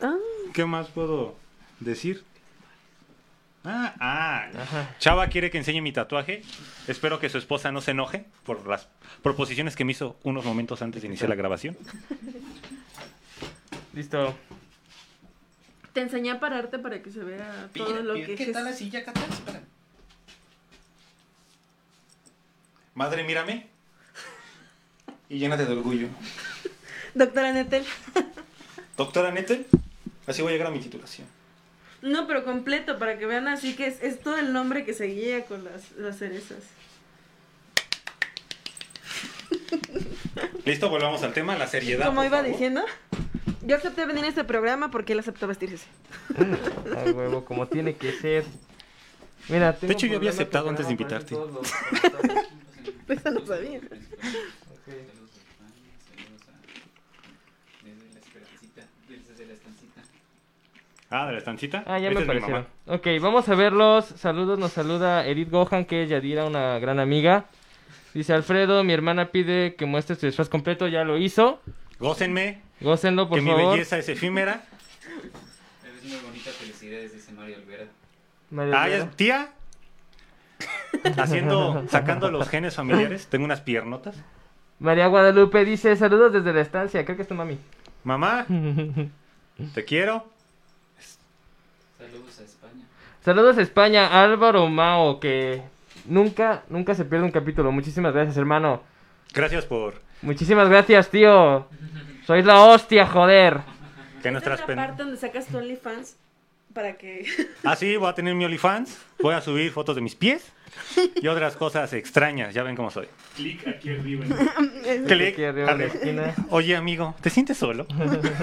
Ah, ¿Qué más puedo decir? Ah, ah. Ajá. Chava quiere que enseñe mi tatuaje. Espero que su esposa no se enoje por las proposiciones que me hizo unos momentos antes de iniciar la grabación. Listo. Te enseñé a pararte para que se vea todo lo que... ¿Qué tal la silla, Catán? Espera. Madre, mírame. Y llénate de orgullo. Doctora Nettel. Doctora Nettel, así voy a llegar a mi titulación. No, pero completo, para que vean así que es, es todo el nombre que seguía con las, las cerezas. Listo, volvamos al tema, la seriedad. Como iba favor. diciendo, yo acepté venir a este programa porque él aceptó vestirse. A huevo, como tiene que ser. Mira, tengo De hecho, yo había aceptado antes de invitarte. comentarios. Eso no sabía. Ok. Desde la esperancita, desde la estancita. Ah, de la estancita. Ah, ya me mamá. Ok, vamos a verlos. Saludos, nos saluda Edith Gohan, que es Yadira, una gran amiga. Dice Alfredo, mi hermana pide que muestre su disfraz completo, ya lo hizo. Gócenme, Gócenlo, por que mi favor. belleza es efímera. Eres muy bonita, felicidades, dice Mario Olvera. Mario Ah, Olvera. tía. Haciendo, sacando los genes familiares. Tengo unas piernotas. María Guadalupe dice, saludos desde la estancia, creo que es tu mami. Mamá, te quiero. Saludos a España. Saludos a España, Álvaro Mao, que nunca, nunca se pierde un capítulo. Muchísimas gracias, hermano. Gracias por Muchísimas gracias, tío. Sois la hostia, joder. que nuestras es la pen... parte donde sacas tu OnlyFans para que... Ah, sí, voy a tener mi OnlyFans. Voy a subir fotos de mis pies y otras cosas extrañas. Ya ven cómo soy. Clic aquí arriba. Clic. Aquí arriba en la esquina. Oye, amigo, ¿te sientes solo?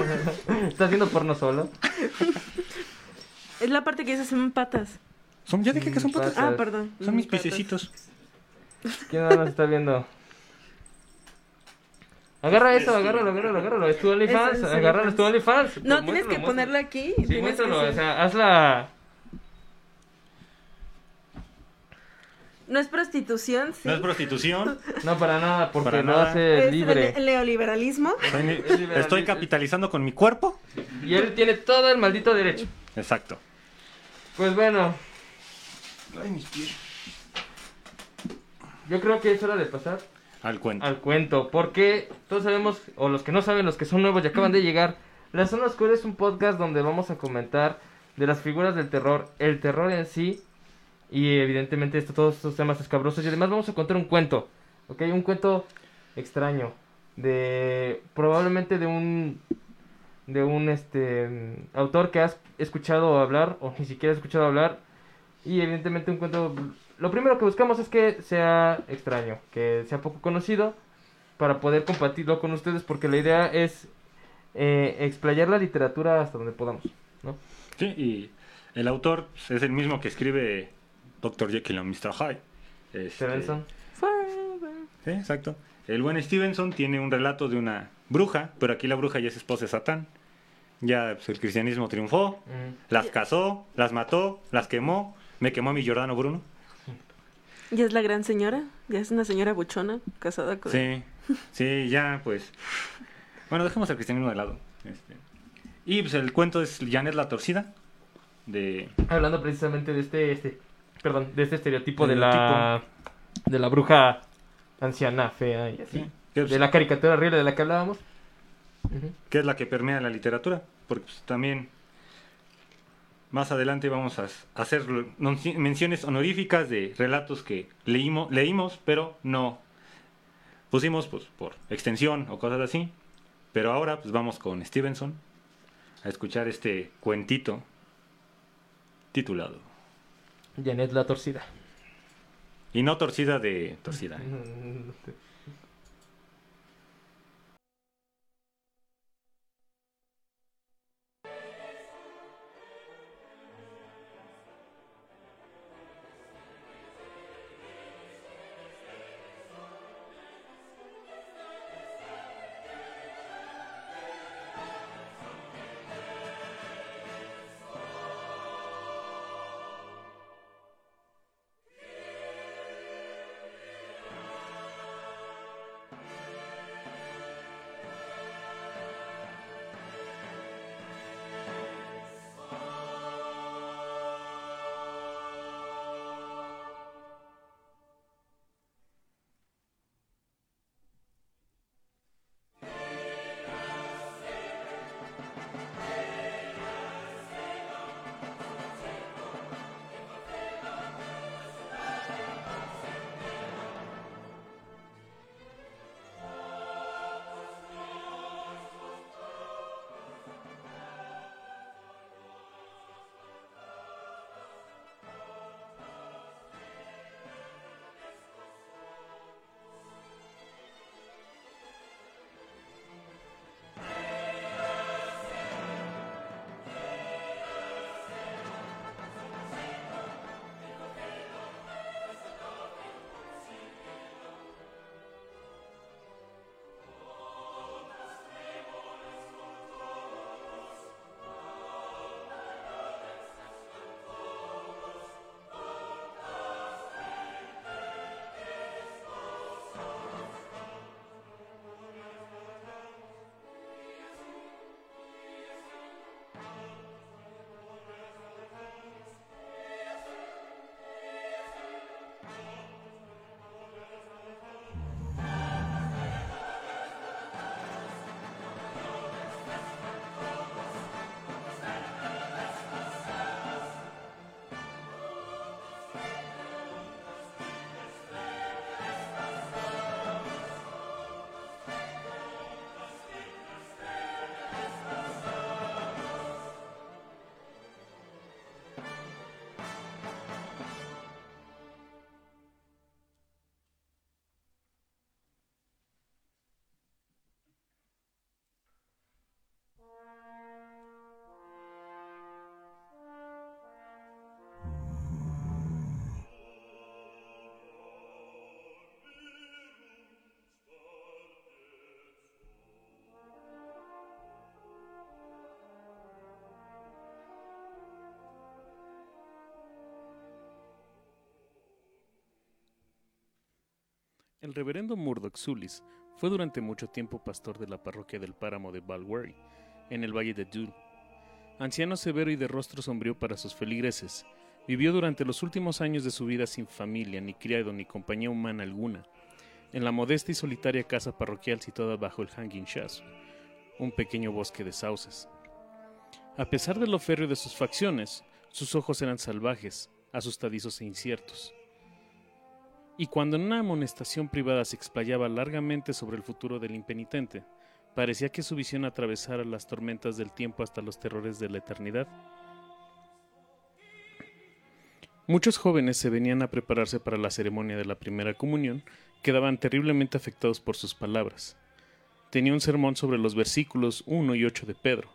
¿Estás viendo porno solo? es la parte que dice son patas. Son, ya dije que son patas. Ah, perdón. Son mis Patas. piececitos. ¿Quién más nos está viendo? Agarra eso, agárralo, agárralo, agárralo. Es tu OnlyFans, agárralo, es tu OnlyFans. No, Pues tienes que ponerlo aquí. Sí, muéstralo, que o sea, hazla... No es prostitución, sí. No es prostitución. No, para nada, porque Para lo nada. hace Es libre. el neoliberalismo. Estoy capitalizando con mi cuerpo. Y él tiene todo el maldito derecho. Exacto. Pues bueno, Ay, mis pies. yo creo que es hora de pasar Al cuento. al cuento. Porque todos sabemos, o los que no saben, los que son nuevos y acaban de llegar, La Zona Oscura es un podcast donde vamos a comentar de las figuras del terror, el terror en sí, y evidentemente esto, todos estos temas escabrosos. Y además vamos a contar un cuento, ¿ok? Un cuento extraño, de probablemente de un de un este autor que has escuchado hablar o ni siquiera has escuchado hablar y evidentemente un cuento lo primero que buscamos es que sea extraño que sea poco conocido para poder compartirlo con ustedes porque la idea es eh, explayar la literatura hasta donde podamos ¿no? Sí, y el autor pues, es el mismo que escribe Dr. Jekyll y Mr. Hyde. Este, Stevenson. Sí, exacto. El buen Stevenson tiene un relato de una bruja, pero aquí la bruja ya es esposa de Satán. Ya pues, el cristianismo triunfó, Mm. las casó, las mató, las quemó. Me quemó mi Giordano Bruno. Ya es la gran señora. Ya es una señora buchona casada con. Sí, sí, ya pues. Bueno, dejemos el cristianismo de lado. Este. Y pues el cuento es Janet la torcida. De. hablando precisamente de este este perdón de este estereotipo de la de la bruja anciana fea y así Sí, que, pues, de la caricatura horrible de la que hablábamos que es la que permea la literatura. Porque pues, también más adelante vamos a hacer menciones honoríficas de relatos que leímos, leímos pero no pusimos pues, por extensión o cosas así. Pero ahora pues vamos con Stevenson a escuchar este cuentito titulado. Janet la torcida Y no torcida de torcida. ¿eh? El reverendo Murdoch Sulis fue durante mucho tiempo pastor de la parroquia del páramo de Balweary, en el valle de Dool. Anciano severo y de rostro sombrío para sus feligreses, vivió durante los últimos años de su vida sin familia, ni criado, ni compañía humana alguna, en la modesta y solitaria casa parroquial situada bajo el Hanging Shaft, un pequeño bosque de sauces. A pesar de lo férreo de sus facciones, sus ojos eran salvajes, asustadizos e inciertos y cuando en una amonestación privada se explayaba largamente sobre el futuro del impenitente, parecía que su visión atravesara las tormentas del tiempo hasta los terrores de la eternidad. Muchos jóvenes se venían a prepararse para la ceremonia de la primera comunión, quedaban terriblemente afectados por sus palabras. Tenía un sermón sobre los versículos 1 y 8 de Pedro,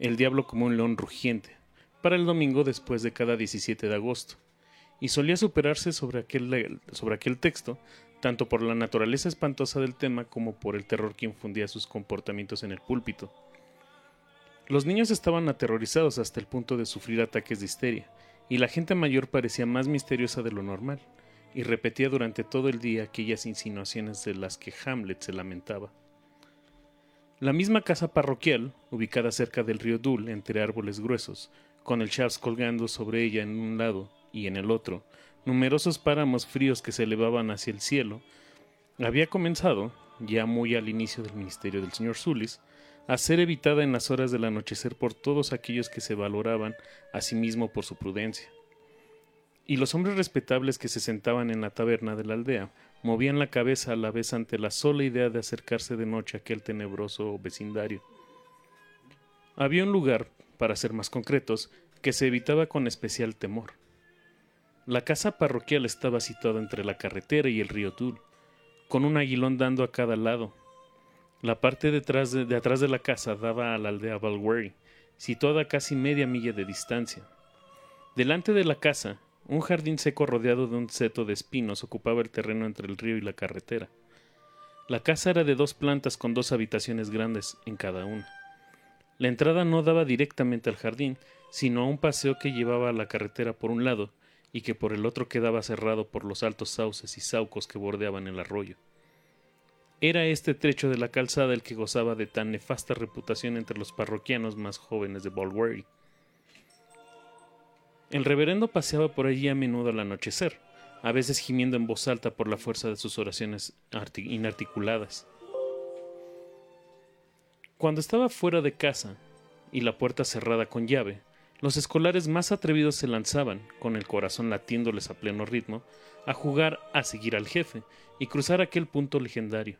el diablo como un león rugiente, para el domingo después de cada 17 de agosto y solía superarse sobre aquel, sobre aquel texto, tanto por la naturaleza espantosa del tema como por el terror que infundía sus comportamientos en el púlpito. Los niños estaban aterrorizados hasta el punto de sufrir ataques de histeria, y la gente mayor parecía más misteriosa de lo normal, y repetía durante todo el día aquellas insinuaciones de las que Hamlet se lamentaba. La misma casa parroquial, ubicada cerca del río Dul entre árboles gruesos, con el Charles colgando sobre ella en un lado y en el otro, numerosos páramos fríos que se elevaban hacia el cielo, había comenzado, ya muy al inicio del ministerio del señor Zulis, a ser evitada en las horas del anochecer por todos aquellos que se valoraban a sí mismo por su prudencia. Y los hombres respetables que se sentaban en la taberna de la aldea movían la cabeza a la vez ante la sola idea de acercarse de noche a aquel tenebroso vecindario. Había un lugar, para ser más concretos, que se evitaba con especial temor. La casa parroquial estaba situada entre la carretera y el río Tul, con un aguilón dando a cada lado. La parte detrás de, atrás de la casa daba a la aldea Balwery, situada a casi media milla de distancia. Delante de la casa, un jardín seco rodeado de un seto de espinos ocupaba el terreno entre el río y la carretera. La casa era de dos plantas con dos habitaciones grandes en cada una. La entrada no daba directamente al jardín, sino a un paseo que llevaba a la carretera por un lado y que por el otro quedaba cerrado por los altos sauces y saucos que bordeaban el arroyo. Era este trecho de la calzada el que gozaba de tan nefasta reputación entre los parroquianos más jóvenes de Balweary. El reverendo paseaba por allí a menudo al anochecer, a veces gimiendo en voz alta por la fuerza de sus oraciones inarticuladas. Cuando estaba fuera de casa y la puerta cerrada con llave, los escolares más atrevidos se lanzaban, con el corazón latiéndoles a pleno ritmo, a jugar a seguir al jefe y cruzar aquel punto legendario.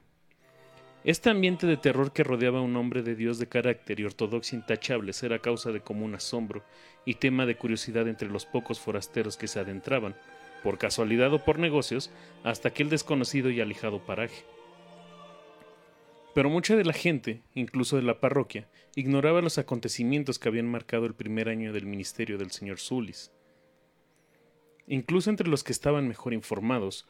Este ambiente de terror que rodeaba a un hombre de Dios de carácter y ortodoxia intachables era causa de común asombro y tema de curiosidad entre los pocos forasteros que se adentraban, por casualidad o por negocios, hasta aquel desconocido y alejado paraje. Pero mucha de la gente, incluso de la parroquia, ignoraba los acontecimientos que habían marcado el primer año del ministerio del señor Zulis. Incluso entre los que estaban mejor informados,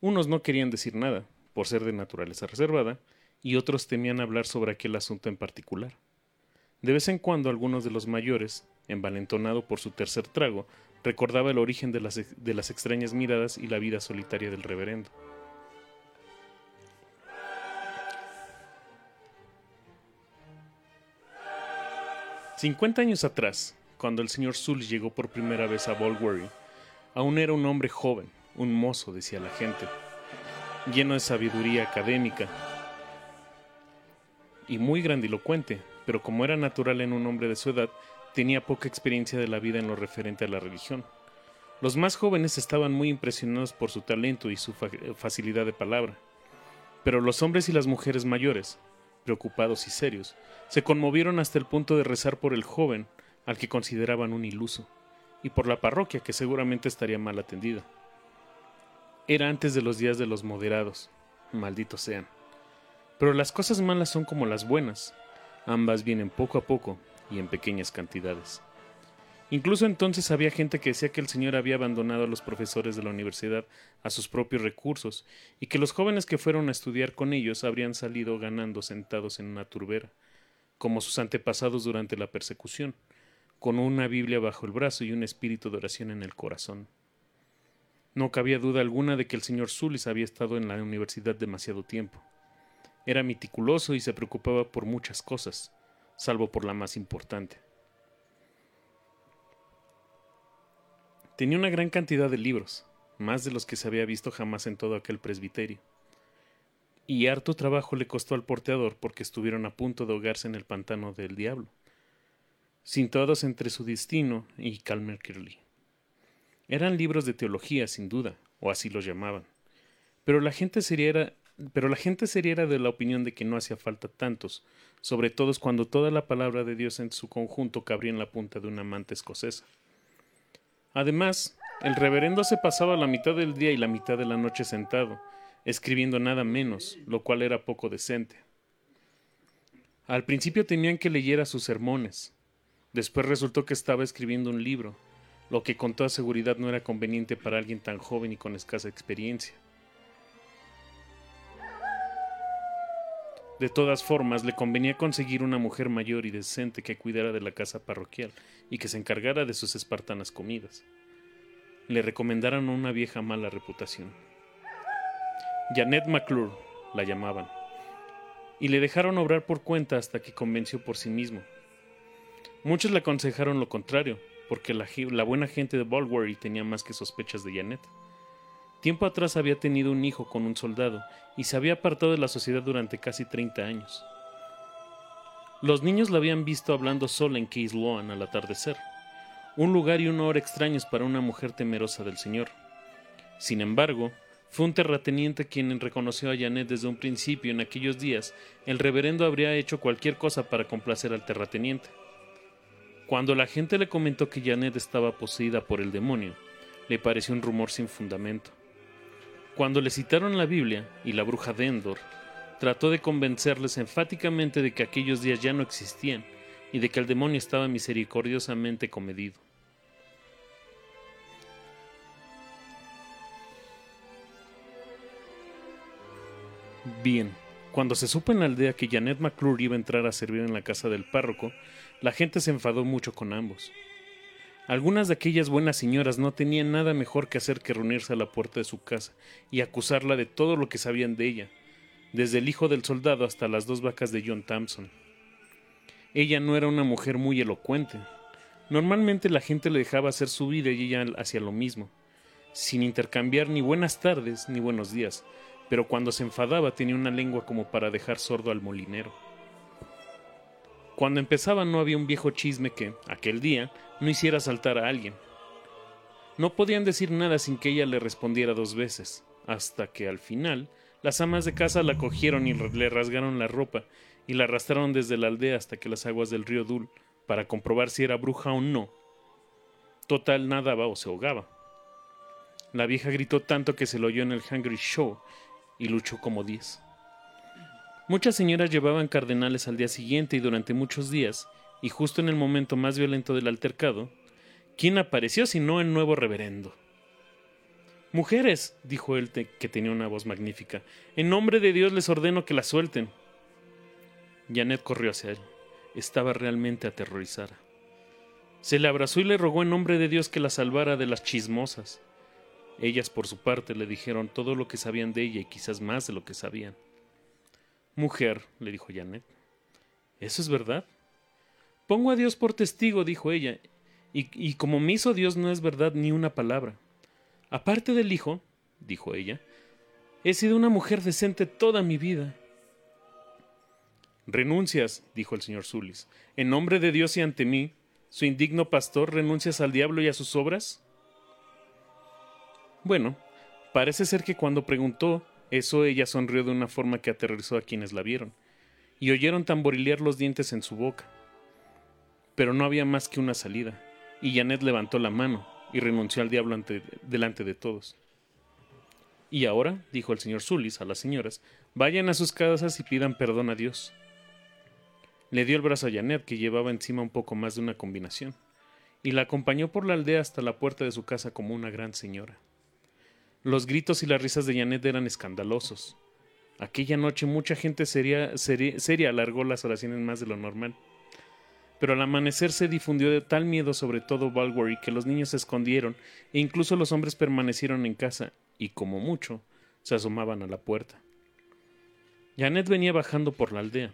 unos no querían decir nada, por ser de naturaleza reservada, y otros temían hablar sobre aquel asunto en particular. De vez en cuando algunos de los mayores, envalentonado por su tercer trago, recordaba el origen de las, de las extrañas miradas y la vida solitaria del reverendo. Cincuenta años atrás, cuando el señor Sully llegó por primera vez a Bolwery, aún era un hombre joven, un mozo, decía la gente, lleno de sabiduría académica y muy grandilocuente, pero como era natural en un hombre de su edad, tenía poca experiencia de la vida en lo referente a la religión. Los más jóvenes estaban muy impresionados por su talento y su fa- facilidad de palabra, pero los hombres y las mujeres mayores, preocupados y serios, se conmovieron hasta el punto de rezar por el joven al que consideraban un iluso, y por la parroquia que seguramente estaría mal atendida. Era antes de los días de los moderados, malditos sean. Pero las cosas malas son como las buenas, ambas vienen poco a poco y en pequeñas cantidades. Incluso entonces había gente que decía que el Señor había abandonado a los profesores de la universidad a sus propios recursos y que los jóvenes que fueron a estudiar con ellos habrían salido ganando sentados en una turbera, como sus antepasados durante la persecución, con una Biblia bajo el brazo y un espíritu de oración en el corazón. No cabía duda alguna de que el señor Zulis había estado en la universidad demasiado tiempo. Era meticuloso y se preocupaba por muchas cosas, salvo por la más importante. Tenía una gran cantidad de libros, más de los que se había visto jamás en todo aquel presbiterio. Y harto trabajo le costó al porteador porque estuvieron a punto de ahogarse en el pantano del diablo, situados entre su destino y Calmer Kirley. Eran libros de teología, sin duda, o así los llamaban. Pero la gente seria era, pero la gente seria era de la opinión de que no hacía falta tantos, sobre todo cuando toda la palabra de Dios en su conjunto cabría en la punta de una manta escocesa. Además, el reverendo se pasaba la mitad del día y la mitad de la noche sentado, escribiendo nada menos, lo cual era poco decente. Al principio temían que leyera sus sermones. Después resultó que estaba escribiendo un libro, lo que con toda seguridad no era conveniente para alguien tan joven y con escasa experiencia. De todas formas, le convenía conseguir una mujer mayor y decente que cuidara de la casa parroquial y que se encargara de sus espartanas comidas. Le recomendaron una vieja mala reputación. Janet McClure la llamaban, y le dejaron obrar por cuenta hasta que convenció por sí mismo. Muchos le aconsejaron lo contrario, porque la, buena gente de Bulwery tenía más que sospechas de Janet. Tiempo atrás había tenido un hijo con un soldado y se había apartado de la sociedad durante casi 30 años. Los niños la habían visto hablando sola en Case Loan al atardecer, un lugar y una hora extraños para una mujer temerosa del Señor. Sin embargo, fue un terrateniente quien reconoció a Janet desde un principio en aquellos días. El reverendo habría hecho cualquier cosa para complacer al terrateniente. Cuando la gente le comentó que Janet estaba poseída por el demonio, le pareció un rumor sin fundamento. Cuando le citaron la Biblia y la bruja de Endor, trató de convencerles enfáticamente de que aquellos días ya no existían y de que el demonio estaba misericordiosamente comedido. Bien, cuando se supo en la aldea que Janet McClure iba a entrar a servir en la casa del párroco, la gente se enfadó mucho con ambos. Algunas de aquellas buenas señoras no tenían nada mejor que hacer que reunirse a la puerta de su casa y acusarla de todo lo que sabían de ella, desde el hijo del soldado hasta las dos vacas de John Thompson. Ella no era una mujer muy elocuente. Normalmente la gente le dejaba hacer su vida y ella hacía lo mismo, sin intercambiar ni buenas tardes ni buenos días, pero cuando se enfadaba tenía una lengua como para dejar sordo al molinero. Cuando empezaba no había un viejo chisme que, aquel día, no hiciera saltar a alguien. No podían decir nada sin que ella le respondiera dos veces, hasta que al final las amas de casa la cogieron y le rasgaron la ropa y la arrastraron desde la aldea hasta que las aguas del río Dul para comprobar si era bruja o no. Total nadaba o se ahogaba. La vieja gritó tanto que se lo oyó en el Hungry Show y luchó como diez. Muchas señoras llevaban cardenales al día siguiente y durante muchos días, y justo en el momento más violento del altercado, ¿quién apareció sino el nuevo reverendo? Mujeres, dijo él que tenía una voz magnífica, en nombre de Dios les ordeno que la suelten. Janet corrió hacia él. Estaba realmente aterrorizada. Se le abrazó y le rogó en nombre de Dios que la salvara de las chismosas. Ellas, por su parte, le dijeron todo lo que sabían de ella y quizás más de lo que sabían. Mujer, le dijo Janet, ¿eso es verdad? Pongo a Dios por testigo, dijo ella, y, y como me hizo Dios no es verdad ni una palabra. Aparte del hijo, dijo ella, he sido una mujer decente toda mi vida. Renuncias, dijo el señor Zulis, en nombre de Dios y ante mí, su indigno pastor, renuncias al diablo y a sus obras. Bueno, parece ser que cuando preguntó eso ella sonrió de una forma que aterrorizó a quienes la vieron, y oyeron tamborilear los dientes en su boca. Pero no había más que una salida, y Janet levantó la mano y renunció al diablo ante, delante de todos. Y ahora, dijo el señor Zulis a las señoras, vayan a sus casas y pidan perdón a Dios. Le dio el brazo a Janet, que llevaba encima un poco más de una combinación, y la acompañó por la aldea hasta la puerta de su casa como una gran señora. Los gritos y las risas de Janet eran escandalosos. Aquella noche mucha gente seria, seria alargó las oraciones más de lo normal. Pero al amanecer se difundió de tal miedo sobre todo Balwery que los niños se escondieron e incluso los hombres permanecieron en casa y, como mucho, se asomaban a la puerta. Janet venía bajando por la aldea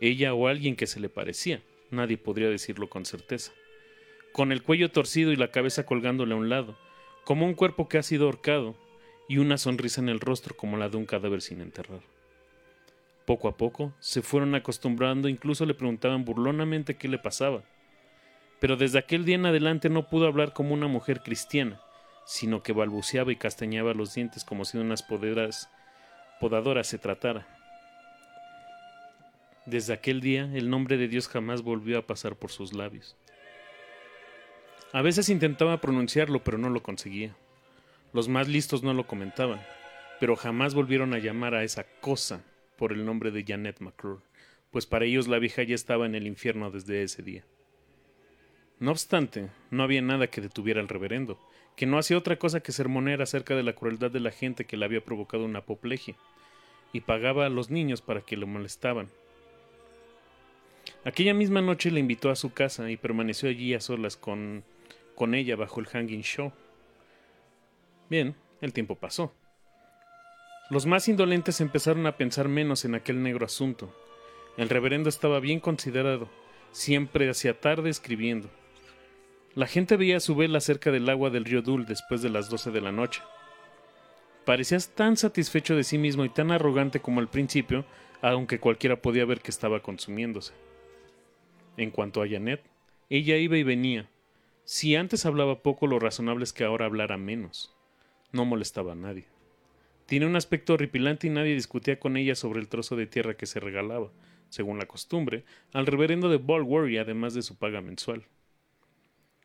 ella o alguien que se le parecía, nadie podría decirlo con certeza, con el cuello torcido y la cabeza colgándole a un lado, como un cuerpo que ha sido ahorcado, y una sonrisa en el rostro como la de un cadáver sin enterrar. Poco a poco se fueron acostumbrando, incluso le preguntaban burlonamente qué le pasaba. Pero desde aquel día en adelante no pudo hablar como una mujer cristiana, sino que balbuceaba y castañaba los dientes como si de unas poderas podadoras se tratara. Desde aquel día el nombre de Dios jamás volvió a pasar por sus labios. A veces intentaba pronunciarlo, pero no lo conseguía. Los más listos no lo comentaban, pero jamás volvieron a llamar a esa cosa por el nombre de Janet McClure, pues para ellos la vieja ya estaba en el infierno desde ese día. No obstante, no había nada que detuviera al reverendo, que no hacía otra cosa que sermonear acerca de la crueldad de la gente que le había provocado una apoplejia, y pagaba a los niños para que lo molestaban, Aquella misma noche le invitó a su casa y permaneció allí a solas con, con ella bajo el hanging show. Bien, el tiempo pasó. Los más indolentes empezaron a pensar menos en aquel negro asunto. El reverendo estaba bien considerado, siempre hacia tarde escribiendo. La gente veía su vela cerca del agua del río Dul después de las doce de la noche. Parecía tan satisfecho de sí mismo y tan arrogante como al principio, aunque cualquiera podía ver que estaba consumiéndose. En cuanto a Janet, ella iba y venía. Si antes hablaba poco, lo razonable es que ahora hablara menos. No molestaba a nadie. Tiene un aspecto horripilante y nadie discutía con ella sobre el trozo de tierra que se regalaba, según la costumbre, al reverendo de Ballworry, además de su paga mensual.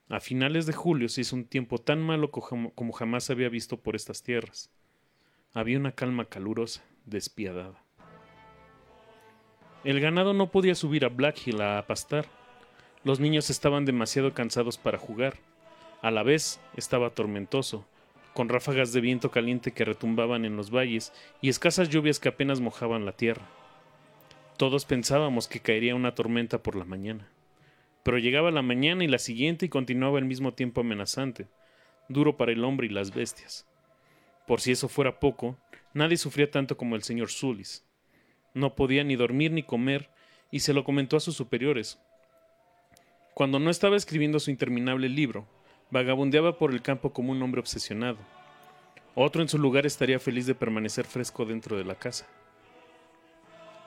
A finales de julio se hizo un tiempo tan malo como jamás había visto por estas tierras. Había una calma calurosa, despiadada. El ganado no podía subir a Black Hill a pastar. Los niños estaban demasiado cansados para jugar. A la vez estaba tormentoso, con ráfagas de viento caliente que retumbaban en los valles y escasas lluvias que apenas mojaban la tierra. Todos pensábamos que caería una tormenta por la mañana. Pero llegaba la mañana y la siguiente y continuaba el mismo tiempo amenazante, duro para el hombre y las bestias. Por si eso fuera poco, nadie sufría tanto como el señor Zulis. No podía ni dormir ni comer, y se lo comentó a sus superiores. Cuando no estaba escribiendo su interminable libro, vagabundeaba por el campo como un hombre obsesionado. Otro en su lugar estaría feliz de permanecer fresco dentro de la casa.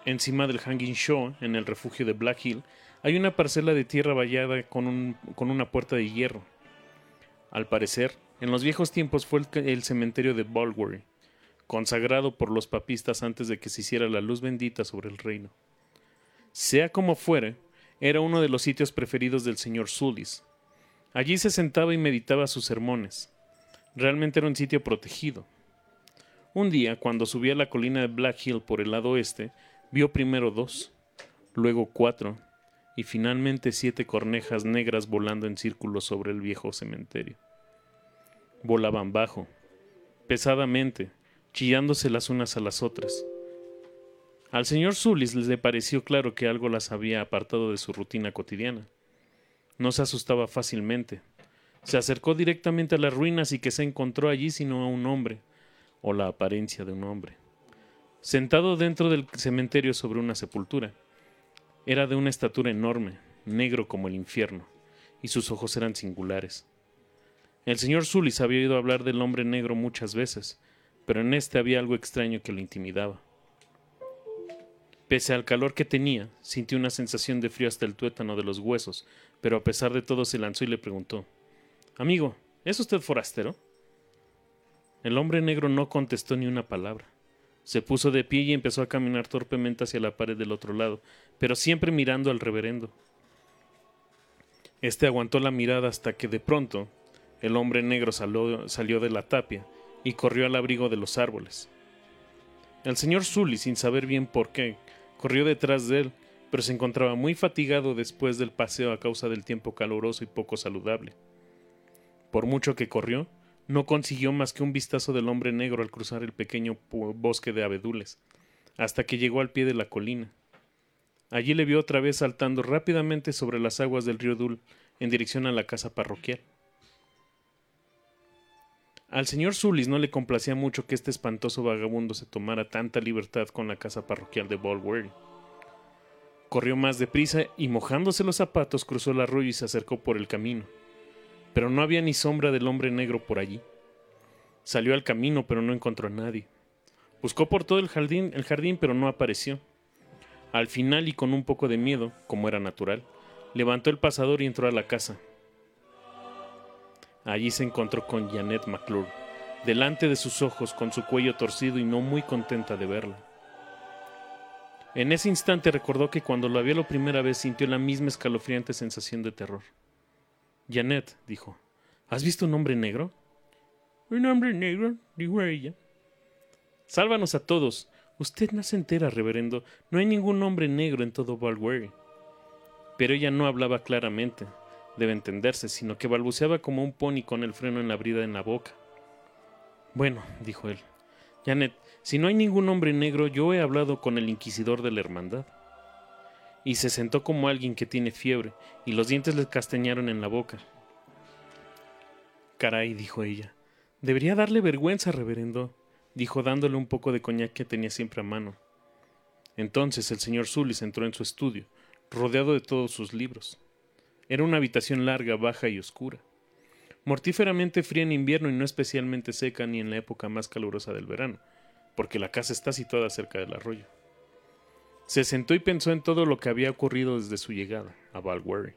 Encima del Hanging Show, en el refugio de Black Hill, hay una parcela de tierra vallada con, con una puerta de hierro. Al parecer, en los viejos tiempos fue el, el cementerio de Balwery, consagrado por los papistas antes de que se hiciera la luz bendita sobre el reino. Sea como fuere, era uno de los sitios preferidos del señor Sulis. Allí se sentaba y meditaba sus sermones. Realmente era un sitio protegido. Un día, cuando subía la colina de Black Hill por el lado oeste, vio primero dos, luego cuatro, y finalmente siete cornejas negras volando en círculo sobre el viejo cementerio. Volaban bajo, pesadamente, chillándose las unas a las otras. Al señor Zulis le pareció claro que algo las había apartado de su rutina cotidiana. No se asustaba fácilmente. Se acercó directamente a las ruinas y que se encontró allí sino a un hombre, o la apariencia de un hombre, sentado dentro del cementerio sobre una sepultura. Era de una estatura enorme, negro como el infierno, y sus ojos eran singulares. El señor Sulis había oído hablar del hombre negro muchas veces, pero en este había algo extraño que lo intimidaba. Pese al calor que tenía, sintió una sensación de frío hasta el tuétano de los huesos, pero a pesar de todo se lanzó y le preguntó Amigo, ¿es usted forastero? El hombre negro no contestó ni una palabra. Se puso de pie y empezó a caminar torpemente hacia la pared del otro lado, pero siempre mirando al reverendo. Este aguantó la mirada hasta que de pronto el hombre negro salió, de la tapia y corrió al abrigo de los árboles. El señor Sully, sin saber bien por qué, corrió detrás de él, pero se encontraba muy fatigado después del paseo a causa del tiempo caluroso y poco saludable. Por mucho que corrió, no consiguió más que un vistazo del hombre negro al cruzar el pequeño bosque de abedules, hasta que llegó al pie de la colina. Allí le vio otra vez saltando rápidamente sobre las aguas del río Dul en dirección a la casa parroquial. Al señor Sulis no le complacía mucho que este espantoso vagabundo se tomara tanta libertad con la casa parroquial de Baldwin. Corrió más deprisa y mojándose los zapatos cruzó el arroyo y se acercó por el camino. Pero no había ni sombra del hombre negro por allí. Salió al camino pero no encontró a nadie. Buscó por todo el jardín, el jardín pero no apareció. Al final y con un poco de miedo, como era natural, levantó el pasador y entró a la casa. Allí se encontró con Janet McClure, delante de sus ojos con su cuello torcido y no muy contenta de verla. En ese instante recordó que cuando lo vio la primera vez sintió la misma escalofriante sensación de terror. Janet, dijo, ¿has visto un hombre negro? Un hombre negro, dijo ella. Sálvanos a todos. Usted no se entera, reverendo. No hay ningún hombre negro en todo Balwery. Pero ella no hablaba claramente debe entenderse, sino que balbuceaba como un pony con el freno en la brida en la boca. Bueno, dijo él. Janet, si no hay ningún hombre negro, yo he hablado con el inquisidor de la hermandad. Y se sentó como alguien que tiene fiebre, y los dientes le castañaron en la boca. Caray, dijo ella. Debería darle vergüenza, reverendo, dijo dándole un poco de coñac que tenía siempre a mano. Entonces el señor Sulis entró en su estudio, rodeado de todos sus libros. Era una habitación larga, baja y oscura. Mortíferamente fría en invierno y no especialmente seca ni en la época más calurosa del verano, porque la casa está situada cerca del arroyo. Se sentó y pensó en todo lo que había ocurrido desde su llegada a Valwery.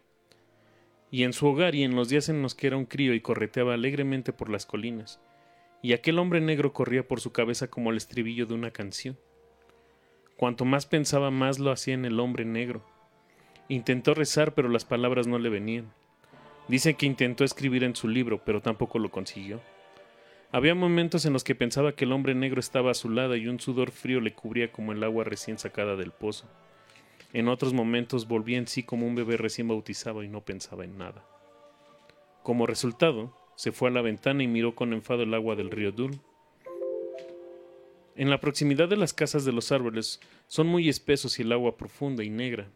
Y en su hogar y en los días en los que era un crío y correteaba alegremente por las colinas, y aquel hombre negro corría por su cabeza como el estribillo de una canción. Cuanto más pensaba, más lo hacía en el hombre negro, Intentó rezar, pero las palabras no le venían. Dice que intentó escribir en su libro, pero tampoco lo consiguió. Había momentos en los que pensaba que el hombre negro estaba a su lado y un sudor frío le cubría como el agua recién sacada del pozo. En otros momentos volvía en sí como un bebé recién bautizado y no pensaba en nada. Como resultado, se fue a la ventana y miró con enfado el agua del río Dul. En la proximidad de las casas de los árboles son muy espesos y el agua profunda y negra,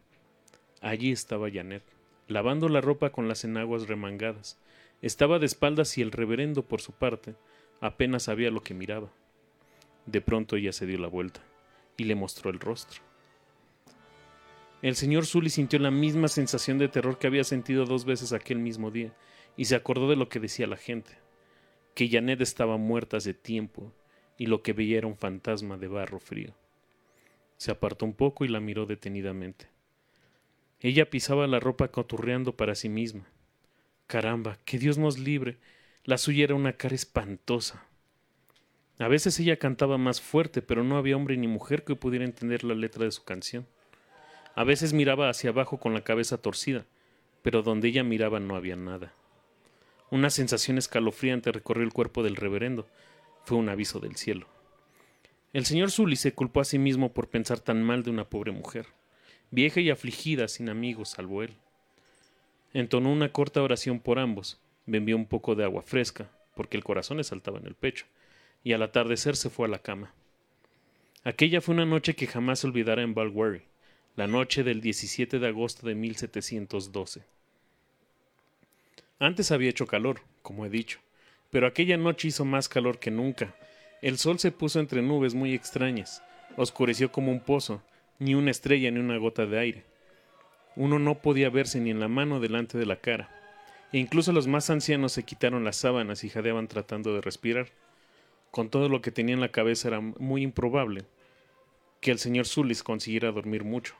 Allí estaba Janet, lavando la ropa con las enaguas remangadas. Estaba de espaldas y el reverendo, por su parte, apenas sabía lo que miraba. De pronto ella se dio la vuelta y le mostró el rostro. El señor Sully sintió la misma sensación de terror que había sentido dos veces aquel mismo día, y se acordó de lo que decía la gente, que Janet estaba muerta hace tiempo, y lo que veía era un fantasma de barro frío. Se apartó un poco y la miró detenidamente. Ella pisaba la ropa coturreando para sí misma. Caramba, que Dios nos libre. La suya era una cara espantosa. A veces ella cantaba más fuerte, pero no había hombre ni mujer que pudiera entender la letra de su canción. A veces miraba hacia abajo con la cabeza torcida, pero donde ella miraba no había nada. Una sensación escalofriante recorrió el cuerpo del reverendo. Fue un aviso del cielo. El señor Sully se culpó a sí mismo por pensar tan mal de una pobre mujer vieja y afligida, sin amigos salvo él. Entonó una corta oración por ambos, bebió un poco de agua fresca, porque el corazón le saltaba en el pecho, y al atardecer se fue a la cama. Aquella fue una noche que jamás olvidará en Balwery, la noche del 17 de agosto de 1712. Antes había hecho calor, como he dicho, pero aquella noche hizo más calor que nunca. El sol se puso entre nubes muy extrañas, oscureció como un pozo, ni una estrella ni una gota de aire. Uno no podía verse ni en la mano delante de la cara, e incluso los más ancianos se quitaron las sábanas y jadeaban tratando de respirar. Con todo lo que tenía en la cabeza era muy improbable que el señor Zulis consiguiera dormir mucho.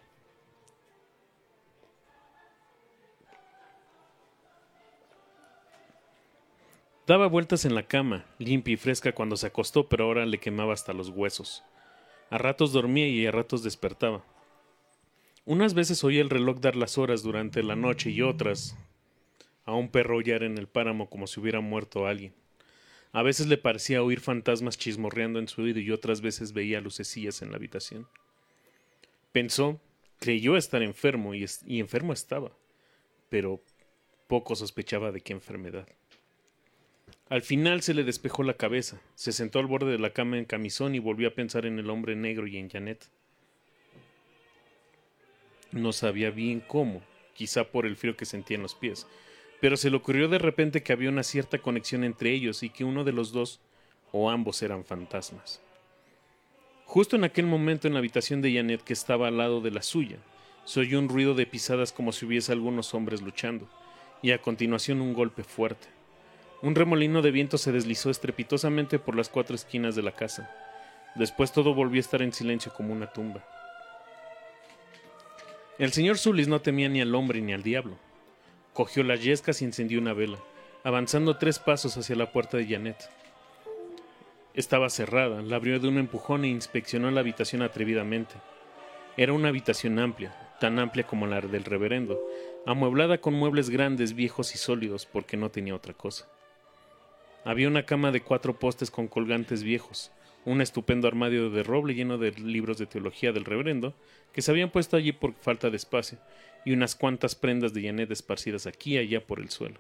Daba vueltas en la cama, limpia y fresca cuando se acostó, pero ahora le quemaba hasta los huesos. A ratos dormía y a ratos despertaba. Unas veces oía el reloj dar las horas durante la noche y otras a un perro aullar en el páramo como si hubiera muerto alguien. A veces le parecía oír fantasmas chismorreando en su oído y otras veces veía lucecillas en la habitación. Pensó, creyó estar enfermo y, y enfermo estaba, pero poco sospechaba de qué enfermedad. Al final se le despejó la cabeza, se sentó al borde de la cama en camisón y volvió a pensar en el hombre negro y en Janet. No sabía bien cómo, quizá por el frío que sentía en los pies, pero se le ocurrió de repente que había una cierta conexión entre ellos y que uno de los dos o ambos eran fantasmas. Justo en aquel momento en la habitación de Janet que estaba al lado de la suya, se oyó un ruido de pisadas como si hubiese algunos hombres luchando, y a continuación un golpe fuerte. Un remolino de viento se deslizó estrepitosamente por las cuatro esquinas de la casa. Después todo volvió a estar en silencio como una tumba. El señor Zulis no temía ni al hombre ni al diablo. Cogió las yescas y encendió una vela, avanzando tres pasos hacia la puerta de Janet. Estaba cerrada, la abrió de un empujón e inspeccionó la habitación atrevidamente. Era una habitación amplia, tan amplia como la del reverendo, amueblada con muebles grandes, viejos y sólidos, porque no tenía otra cosa. Había una cama de cuatro postes con colgantes viejos, un estupendo armario de roble lleno de libros de teología del reverendo, que se habían puesto allí por falta de espacio, y unas cuantas prendas de Janet esparcidas aquí y allá por el suelo.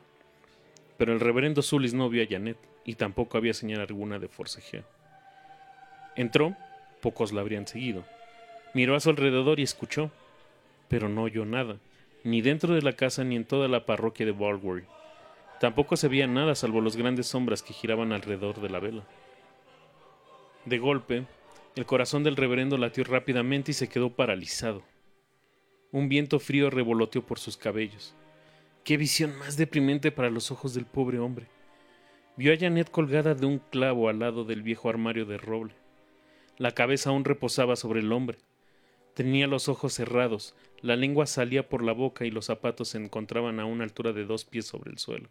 Pero el reverendo Zulis no vio a Janet, y tampoco había señal alguna de forcejeo. Entró, pocos la habrían seguido. Miró a su alrededor y escuchó, pero no oyó nada, ni dentro de la casa ni en toda la parroquia de Balbury. Tampoco se veía nada salvo las grandes sombras que giraban alrededor de la vela. De golpe, el corazón del reverendo latió rápidamente y se quedó paralizado. Un viento frío revoloteó por sus cabellos. Qué visión más deprimente para los ojos del pobre hombre. Vio a Janet colgada de un clavo al lado del viejo armario de roble. La cabeza aún reposaba sobre el hombre. Tenía los ojos cerrados, la lengua salía por la boca y los zapatos se encontraban a una altura de dos pies sobre el suelo.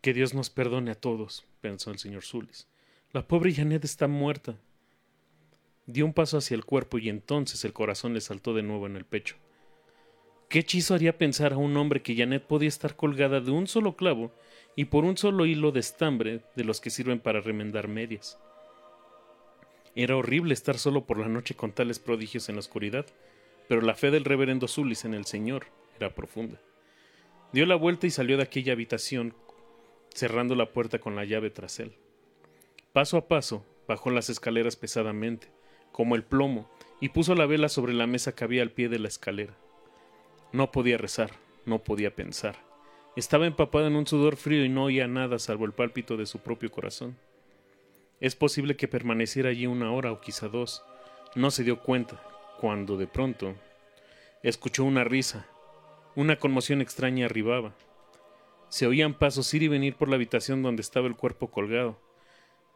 Que Dios nos perdone a todos, pensó el señor Zulis. La pobre Janet está muerta. Dio un paso hacia el cuerpo y entonces el corazón le saltó de nuevo en el pecho. ¿Qué hechizo haría pensar a un hombre que Janet podía estar colgada de un solo clavo y por un solo hilo de estambre de los que sirven para remendar medias? Era horrible estar solo por la noche con tales prodigios en la oscuridad, pero la fe del reverendo Zulis en el Señor era profunda. Dio la vuelta y salió de aquella habitación cerrando la puerta con la llave tras él. Paso a paso bajó las escaleras pesadamente, como el plomo, y puso la vela sobre la mesa que había al pie de la escalera. No podía rezar, no podía pensar. Estaba empapado en un sudor frío y no oía nada salvo el pálpito de su propio corazón. Es posible que permaneciera allí una hora o quizá dos. No se dio cuenta, cuando de pronto escuchó una risa. Una conmoción extraña arribaba. Se oían pasos ir y venir por la habitación donde estaba el cuerpo colgado.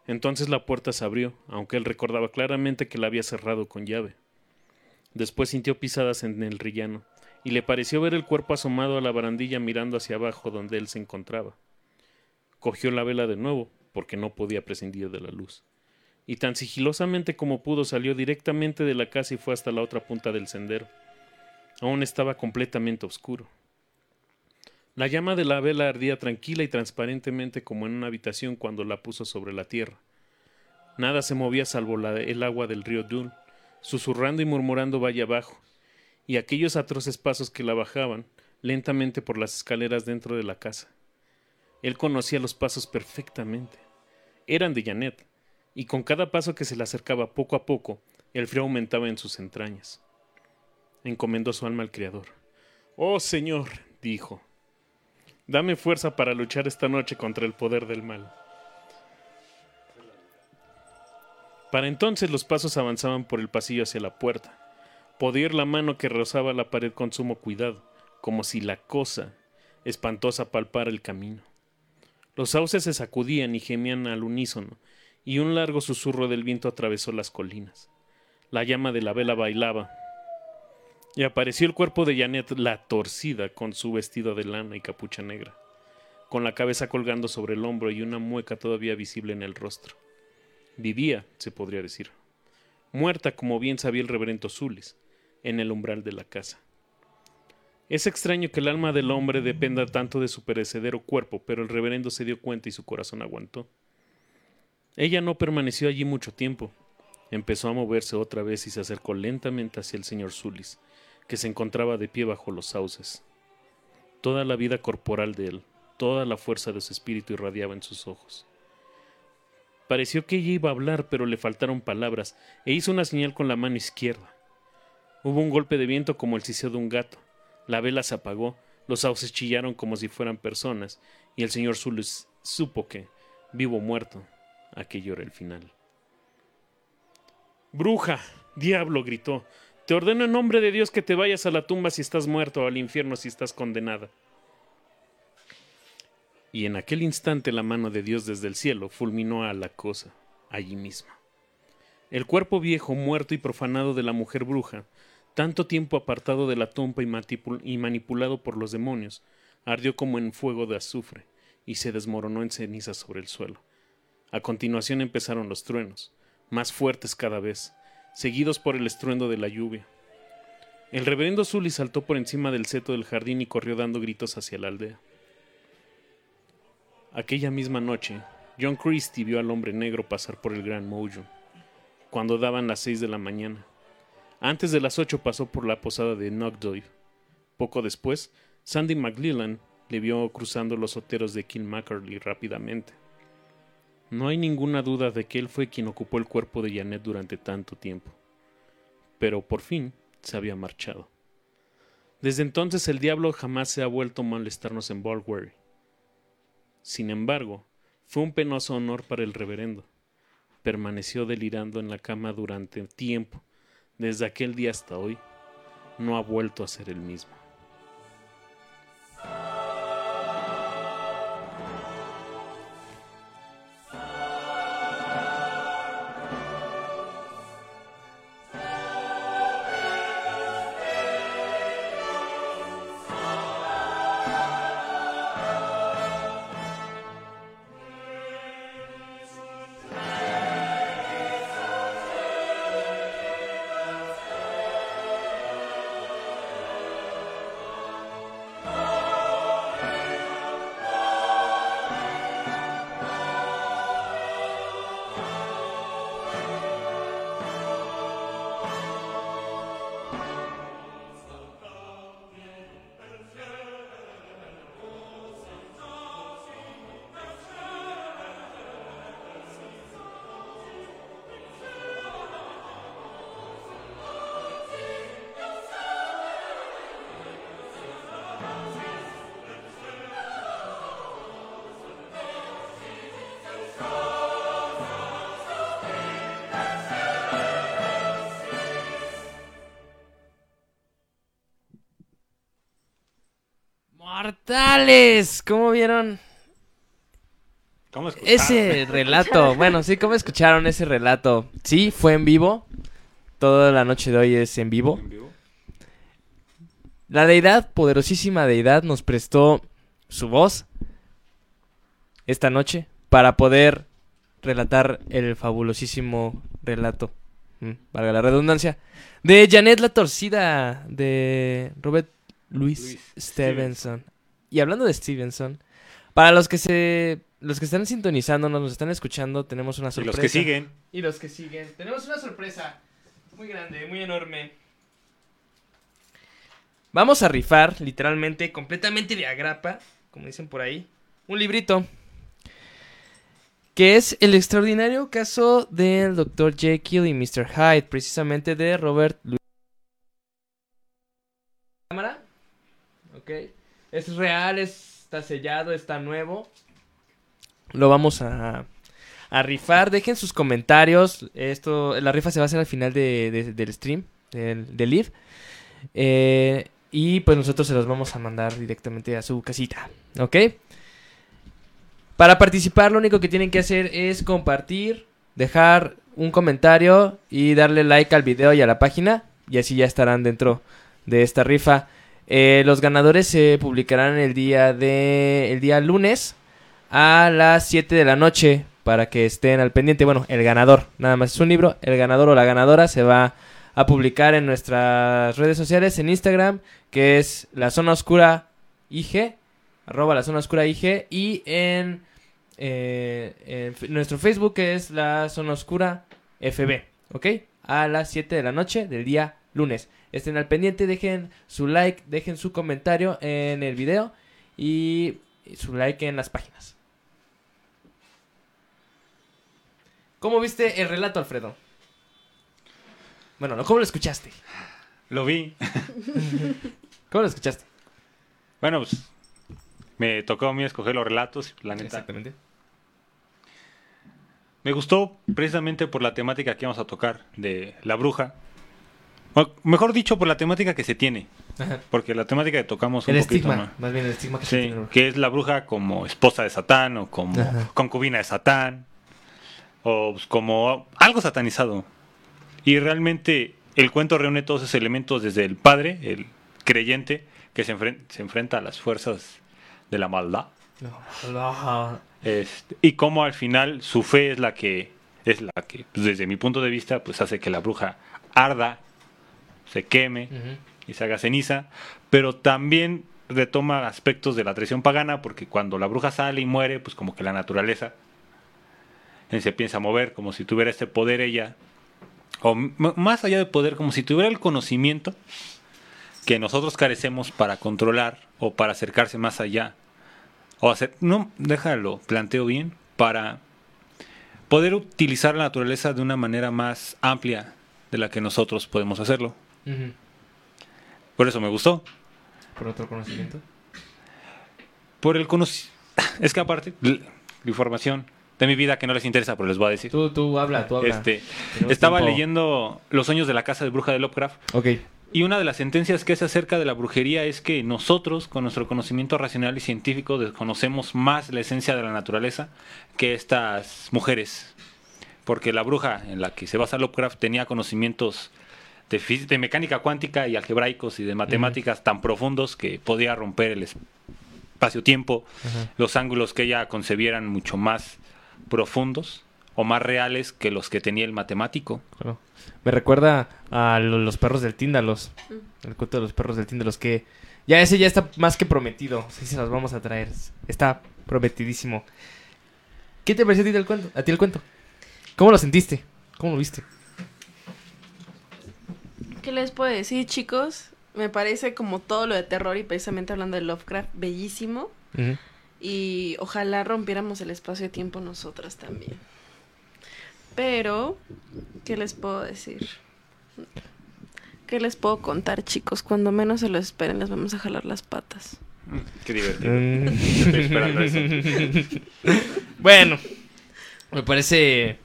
Entonces la puerta se abrió, aunque él recordaba claramente que la había cerrado con llave. Después sintió pisadas en el rellano, y le pareció ver el cuerpo asomado a la barandilla mirando hacia abajo donde él se encontraba. Cogió la vela de nuevo, porque no podía prescindir de la luz, y tan sigilosamente como pudo salió directamente de la casa y fue hasta la otra punta del sendero. Aún estaba completamente oscuro. La llama de la vela ardía tranquila y transparentemente como en una habitación cuando la puso sobre la tierra. Nada se movía salvo el agua del río Dun, susurrando y murmurando valle abajo, y aquellos atroces pasos que la bajaban lentamente por las escaleras dentro de la casa. Él conocía los pasos perfectamente. Eran de Janet, y con cada paso que se le acercaba poco a poco, el frío aumentaba en sus entrañas. Encomendó su alma al Creador. Oh Señor, dijo, Dame fuerza para luchar esta noche contra el poder del mal. Para entonces los pasos avanzaban por el pasillo hacia la puerta. Podía ir la mano que rozaba la pared con sumo cuidado, como si la cosa, espantosa palpar el camino. Los sauces se sacudían y gemían al unísono, y un largo susurro del viento atravesó las colinas. La llama de la vela bailaba, y apareció el cuerpo de Janet la torcida con su vestido de lana y capucha negra, con la cabeza colgando sobre el hombro y una mueca todavía visible en el rostro. Vivía, se podría decir, muerta como bien sabía el reverendo Zulis, en el umbral de la casa. Es extraño que el alma del hombre dependa tanto de su perecedero cuerpo, pero el reverendo se dio cuenta y su corazón aguantó. Ella no permaneció allí mucho tiempo. Empezó a moverse otra vez y se acercó lentamente hacia el señor Zulis, que se encontraba de pie bajo los sauces. Toda la vida corporal de él, toda la fuerza de su espíritu irradiaba en sus ojos. Pareció que ella iba a hablar, pero le faltaron palabras, e hizo una señal con la mano izquierda. Hubo un golpe de viento como el siseo de un gato. La vela se apagó, los sauces chillaron como si fueran personas, y el señor Zulis supo que, vivo o muerto, aquello era el final. Bruja, diablo, gritó, te ordeno en nombre de Dios que te vayas a la tumba si estás muerto o al infierno si estás condenada. Y en aquel instante la mano de Dios desde el cielo fulminó a la cosa, allí mismo. El cuerpo viejo, muerto y profanado de la mujer bruja, tanto tiempo apartado de la tumba y, manipulado por los demonios, ardió como en fuego de azufre y se desmoronó en cenizas sobre el suelo. A continuación empezaron los truenos, más fuertes cada vez, seguidos por el estruendo de la lluvia. El reverendo Sully saltó por encima del seto del jardín y corrió dando gritos hacia la aldea. Aquella misma noche, John Christie vio al hombre negro pasar por el Gran Mojo, cuando daban las seis de la mañana. Antes de las ocho pasó por la posada de Knockdoy. Poco después, Sandy McLellan le vio cruzando los oteros de Kilmackerley rápidamente. No hay ninguna duda de que él fue quien ocupó el cuerpo de Janet durante tanto tiempo. Pero por fin se había marchado. Desde entonces el diablo jamás se ha vuelto a molestarnos en Bulwary. Sin embargo, fue un penoso honor para el reverendo. Permaneció delirando en la cama durante tiempo desde aquel día hasta hoy, no ha vuelto a ser el mismo. Mortales, ¿cómo vieron ¿Cómo escucharon? ese relato? Bueno, sí, ¿cómo escucharon ese relato? Sí, fue en vivo. Toda la noche de hoy es en vivo. ¿En vivo? La deidad, poderosísima deidad, nos prestó su voz esta noche para poder relatar el fabulosísimo relato, mm, valga la redundancia, de Janet la Torcida, de Robert Louis, Louis Stevenson. Y hablando de Stevenson, para los que se los que están sintonizándonos, nos están escuchando, tenemos una Y sorpresa. los que siguen. Y los que siguen. Tenemos una sorpresa muy grande, muy enorme. Vamos a rifar, literalmente, completamente de agrapa, como dicen por ahí, un librito. Que es el extraordinario caso del Dr. Jekyll y Mr. Hyde, precisamente de Robert Louis. ¿Cámara? Ok. Es real, está sellado, está nuevo. Lo vamos a, rifar. Dejen sus comentarios. Esto, la rifa se va a hacer al final de, de- del stream, del, del live. Eh, Y pues nosotros se los vamos a mandar directamente a su casita. ¿Ok? Para participar lo único que tienen que hacer es compartir, dejar un comentario y darle like al video y a la página. Y así ya estarán dentro de esta rifa. Eh, los ganadores se publicarán el día de el día lunes a las 7 de la noche para que estén al pendiente. Bueno, el ganador, nada más es un libro. El ganador o la ganadora se va a publicar en nuestras redes sociales, en Instagram, que es la zona oscura IG, arroba la zona oscura y en, eh, nuestro Facebook, que es la zona oscura FB, ¿ok? A las 7 de la noche del día lunes. Estén al pendiente, dejen su like, dejen su comentario en el video y su like en las páginas. ¿Cómo viste el relato, Alfredo? Bueno, no, ¿cómo lo escuchaste? Lo vi. ¿Cómo lo escuchaste? Bueno, pues me tocó a mí escoger los relatos, la neta. Exactamente. Me gustó precisamente por la temática que vamos a tocar de la bruja. Mejor dicho, por la temática que se tiene. Ajá. Porque la temática que tocamos un El poquito estigma, más. más bien el estigma que Sí, tiene que es la bruja como esposa de Satán o como Ajá. concubina de Satán o pues, como algo satanizado. Y realmente el cuento reúne todos esos elementos desde el padre, el creyente, que se, enfren- se enfrenta a las fuerzas de la maldad. No. Este, y cómo al final su fe es la que es la que pues, desde mi punto de vista pues hace que la bruja arda se queme y se haga ceniza pero también retoma aspectos de la tradición pagana porque cuando la bruja sale y muere pues como que la naturaleza se piensa mover como si tuviera este poder ella o más allá de poder como si tuviera el conocimiento que nosotros carecemos para controlar o para acercarse más allá o hacer, no, déjalo, planteo bien, para poder utilizar la naturaleza de una manera más amplia de la que nosotros podemos hacerlo. Por eso me gustó. Por otro conocimiento. Por el conocimiento. Es que aparte, la información de mi vida que no les interesa, pero les voy a decir. Tú, tú habla, tú habla. Este, estaba tiempo. leyendo Los sueños de la casa de bruja de Lovecraft Ok. y una de las sentencias que hace acerca de la brujería es que nosotros, con nuestro conocimiento racional y científico, desconocemos más la esencia de la naturaleza que estas mujeres. Porque la bruja en la que se basa Lovecraft tenía conocimientos de, fí- de mecánica cuántica y algebraicos y de matemáticas tan profundos que podía romper el espacio-tiempo, los ángulos que ella concebieran mucho más profundos o más reales que los que tenía el matemático. Claro. Me recuerda a lo- los perros del Tíndalos. El cuento de los perros del Tíndalos que ya ese ya está más que prometido. Sí, se los vamos a traer. Está prometidísimo. ¿Qué te pareció a ti el cuento? A ti el cuento. ¿Cómo lo sentiste? ¿Cómo lo viste? ¿Qué les puedo decir, chicos? Me parece como todo lo de terror y precisamente hablando de Lovecraft, bellísimo. Y ojalá rompiéramos el espacio-tiempo nosotras también. Pero, ¿qué les puedo decir? ¿Qué les puedo contar, chicos? Cuando menos se lo esperen, les vamos a jalar las patas. Qué divertido. Mm. Estoy esperando eso. bueno, me parece.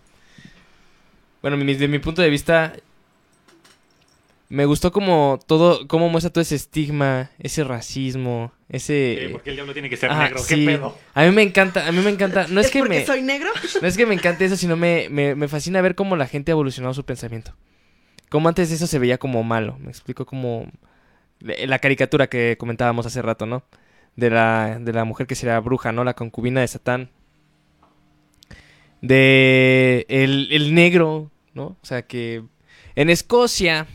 Bueno, desde mi punto de vista, me gustó como todo, cómo muestra todo ese estigma, ese racismo, ese. Sí, porque el diablo tiene que ser negro. ¿Qué pedo? A mí me encanta, a mí me encanta. No es, ¿Es que porque me, soy negro? no es que me encante eso, sino me, me, me fascina ver cómo la gente ha evolucionado su pensamiento. Como antes eso se veía como malo. Me explico como la caricatura que comentábamos hace rato, ¿no? De la, de la mujer que sería bruja, ¿no? La concubina de Satán. De el, el negro, ¿no? O sea que en Escocia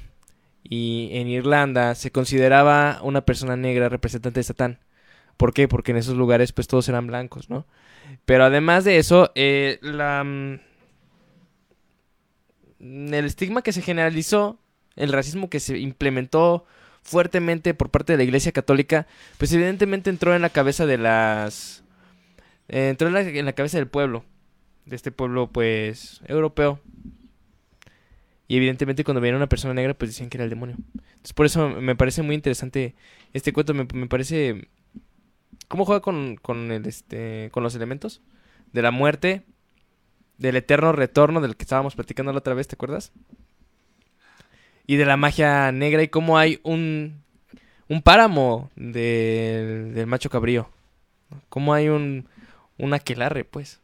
y en Irlanda se consideraba una persona negra representante de Satán. ¿Por qué? Porque en esos lugares pues todos eran blancos, ¿no? Pero además de eso, eh, la, mm, el estigma que se generalizó, el racismo que se implementó fuertemente por parte de la Iglesia Católica, pues evidentemente entró en la cabeza de las... eh, entró en la, en la cabeza del pueblo, de este pueblo pues europeo. Y evidentemente cuando veían a una persona negra pues decían que era el demonio. Entonces por eso me parece muy interesante este cuento, me, me parece... ¿Cómo juega con, con, el, este, con los elementos? De la muerte, del eterno retorno del que estábamos platicando la otra vez, ¿te acuerdas? Y de la magia negra y cómo hay un, un páramo del, del macho cabrío. Como hay un, un aquelarre, pues.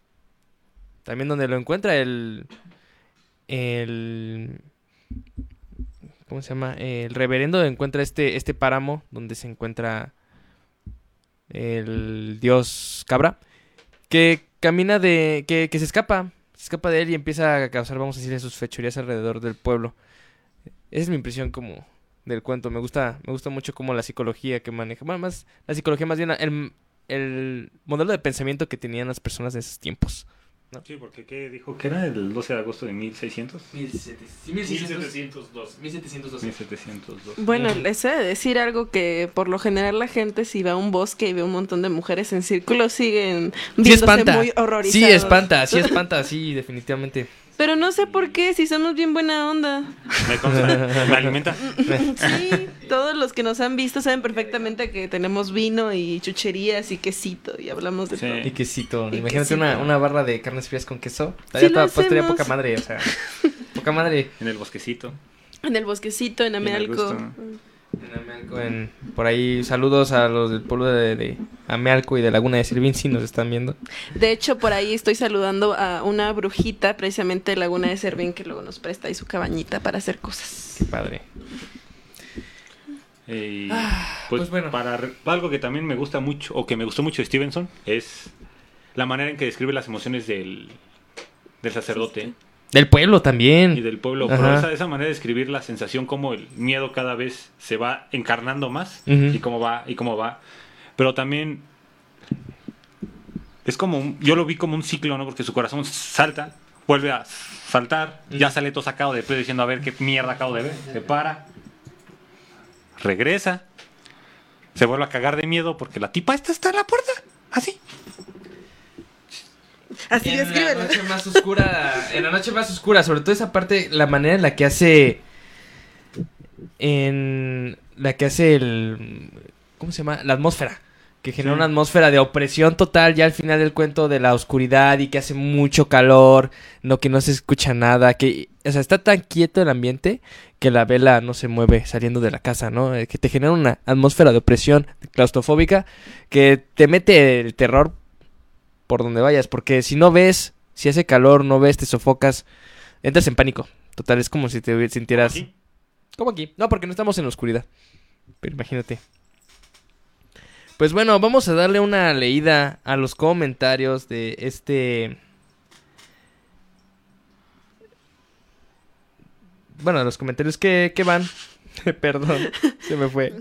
También donde lo encuentra el, el, ¿cómo se llama? El reverendo encuentra este, este páramo donde se encuentra el dios cabra, que camina de, que, que se escapa, se escapa de él y empieza a causar, vamos a decir, sus fechorías alrededor del pueblo. Esa es mi impresión como del cuento. Me gusta, me gusta mucho como la psicología que maneja. Bueno, más la psicología, más bien el, el modelo de pensamiento que tenían las personas de esos tiempos. Sí, porque ¿qué dijo? ¿Que era el 12 de agosto de 1600? 1702. 1702. 1702. Bueno, les he de decir algo que por lo general la gente si va a un bosque y ve un montón de mujeres en círculo siguen Sí viéndose espanta. muy horrorizados. Sí espanta, sí espanta, sí, definitivamente. Pero no sé por qué, si somos bien buena onda. Me consta, me alimenta. Sí, todos los que nos han visto saben perfectamente que tenemos vino y chucherías y quesito y hablamos de Sí. todo. Y quesito. Y Imagínate quesito. una, una barra de carnes frías con queso. Sí Estaría lo toda- pues, poca madre, o sea. Poca madre. En el bosquecito. En el bosquecito, en Amealco. gusto. En Amealco, en- por ahí, saludos a los del pueblo de, de Amealco y de Laguna de Sirvin, si nos están viendo. De hecho, por ahí estoy saludando a una brujita, precisamente de Laguna de Servín, que luego nos presta ahí su cabañita para hacer cosas. Qué padre. Eh, y, pues pues, bueno. para algo que también me gusta mucho, o que me gustó mucho de Stevenson, es la manera en que describe las emociones del, del sacerdote Del pueblo y también. del pueblo. Ajá. Pero esa, esa manera de describir la sensación como el miedo cada vez se va encarnando más y cómo va y cómo va. Pero también es como un- yo lo vi como un ciclo, ¿no? Porque su corazón salta, vuelve a saltar, ya sale todo sacado de diciendo a ver qué mierda acabo de ver, se para, regresa, se vuelve a cagar de miedo porque la tipa esta está en la puerta, así. Así en la noche más oscura, en la noche más oscura, sobre todo esa parte, la manera en la que hace, en la que hace el, ¿cómo se llama? La atmósfera, que genera Sí. una atmósfera de opresión total ya al final del cuento de la oscuridad y que hace mucho calor, no que no se escucha nada, que, o sea, está tan quieto el ambiente que la vela no se mueve saliendo de la casa, ¿no? Eh, Que te genera una atmósfera de opresión claustrofóbica que te mete el terror por donde vayas, porque si no ves, si hace calor, no ves, te sofocas, entras en pánico. Total, es como si te sintieras... Aquí. Como aquí. No, porque no estamos en la oscuridad. Pero imagínate. Pues bueno, vamos a darle una leída a los comentarios de este... Bueno, a los comentarios que, que van. Perdón, se me fue.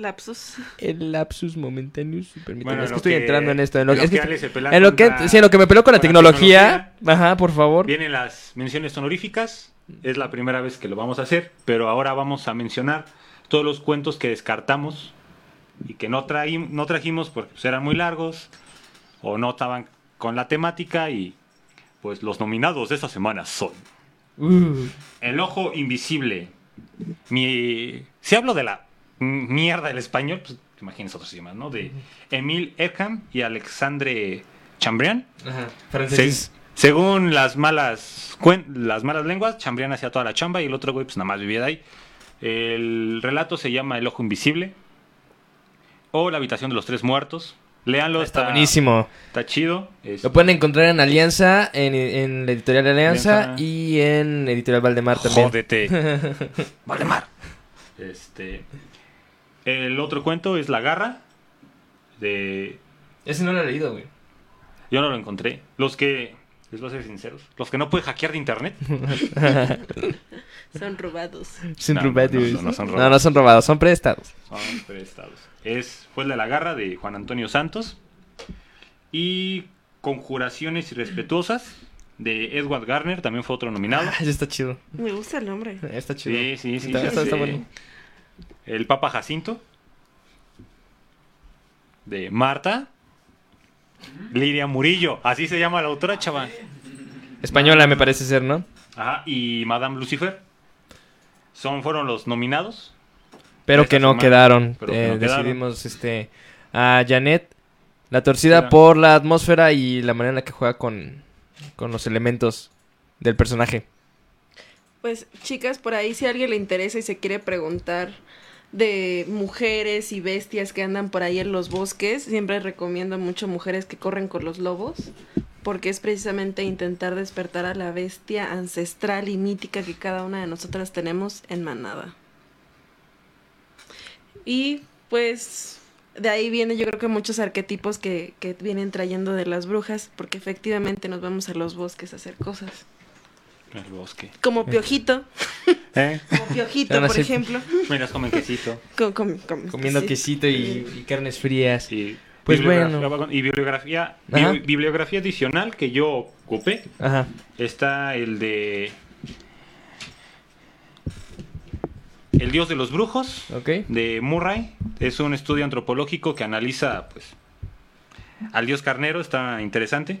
Lapsus. El lapsus momentáneos. Permítame, Bueno, es que estoy que- entrando en esto. En lo, es que que estoy- Ale se pelea en lo que, contra- sí, en lo que me peleo con la con la tecnología. Ajá, por favor. Vienen las menciones honoríficas. Es la primera vez que lo vamos a hacer, pero ahora vamos a mencionar todos los cuentos que descartamos y que no, traí- no trajimos porque pues, eran muy largos o no estaban con la temática y pues los nominados de esta semana son Uh, El Ojo Invisible. Mi... Si hablo de la mierda del español, pues imagínense otros idiomas, ¿no? De Emile Erkham y Alexandre Chambrian. ajá, Se- según las malas las malas lenguas, Chambrián hacía toda la chamba y el otro güey pues nada más vivía de ahí. El relato se llama El ojo invisible o La habitación de los tres muertos. Leanlo, Está está, buenísimo. Está chido. Es- Lo pueden encontrar en Alianza, en, en la editorial Alianza Alianza. y en editorial Valdemar también. Jódete. Valdemar. Este el otro cuento es La garra de Ese no lo he leído, güey. yo no lo encontré. Los que les voy a ser sinceros, los que no pueden hackear de internet. Son robados. Son No, robados. no, no, no son No, robados. no son robados, son prestados. Son prestados. Es, fue el de la garra de Juan Antonio Santos. Y Conjuraciones Irrespetuosas de Edward Garner, también fue otro nominado. Ah, ese está chido. Me gusta el nombre. Está chido. Sí, sí, sí. Está, bueno. El Papa Jacinto de Marta. Lidia Murillo, así se llama la autora, chaval. Española me parece ser, ¿no? Ajá, y Madame Lucifer. Son, fueron los nominados. Pero que no semana. quedaron. Pero que Eh, no quedaron. decidimos este a Janet la torcida Sí. por la atmósfera y la manera en la que juega con, con los elementos del personaje. Pues, chicas, por ahí si a alguien le interesa y se quiere preguntar de mujeres y bestias que andan por ahí en los bosques. Siempre recomiendo mucho mujeres que corren con los lobos, porque es precisamente intentar despertar a la bestia ancestral y mítica que cada una de nosotras tenemos en manada. Y pues de ahí viene yo creo que muchos arquetipos que, que vienen trayendo de las brujas, porque efectivamente nos vamos a los bosques a hacer cosas. El bosque. Como Piojito, ¿Eh? como Piojito, por ser- ejemplo. Miras comen quesito. Com- com- com- Comiendo sí. quesito y, y carnes frías. Y Pues bibliografía- bueno. Y bibliografía, Ajá. bi- bibliografía adicional que yo ocupé. Ajá. Está el de. El dios de los brujos, de Murray. Es un estudio antropológico que analiza, pues, al dios carnero. Está interesante.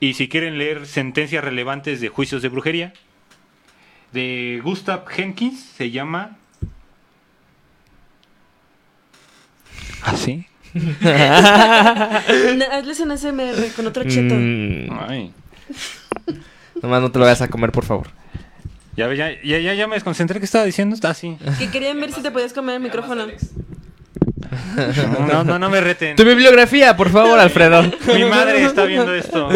Y si quieren leer sentencias relevantes de juicios de brujería, de Gustav Jenkins, se llama. ¿Así? Na- Hazles un SMR con otro cheto. Mm, Ay. nomás no te lo vayas a comer, por favor. Ya, ve, ya, ya, ya, ya me desconcentré. ¿Qué estaba diciendo? Está así. Que querían ver si te podías comer el micrófono. No, no, no me reten. Tu bibliografía, por favor, Alfredo. Mi madre está viendo esto.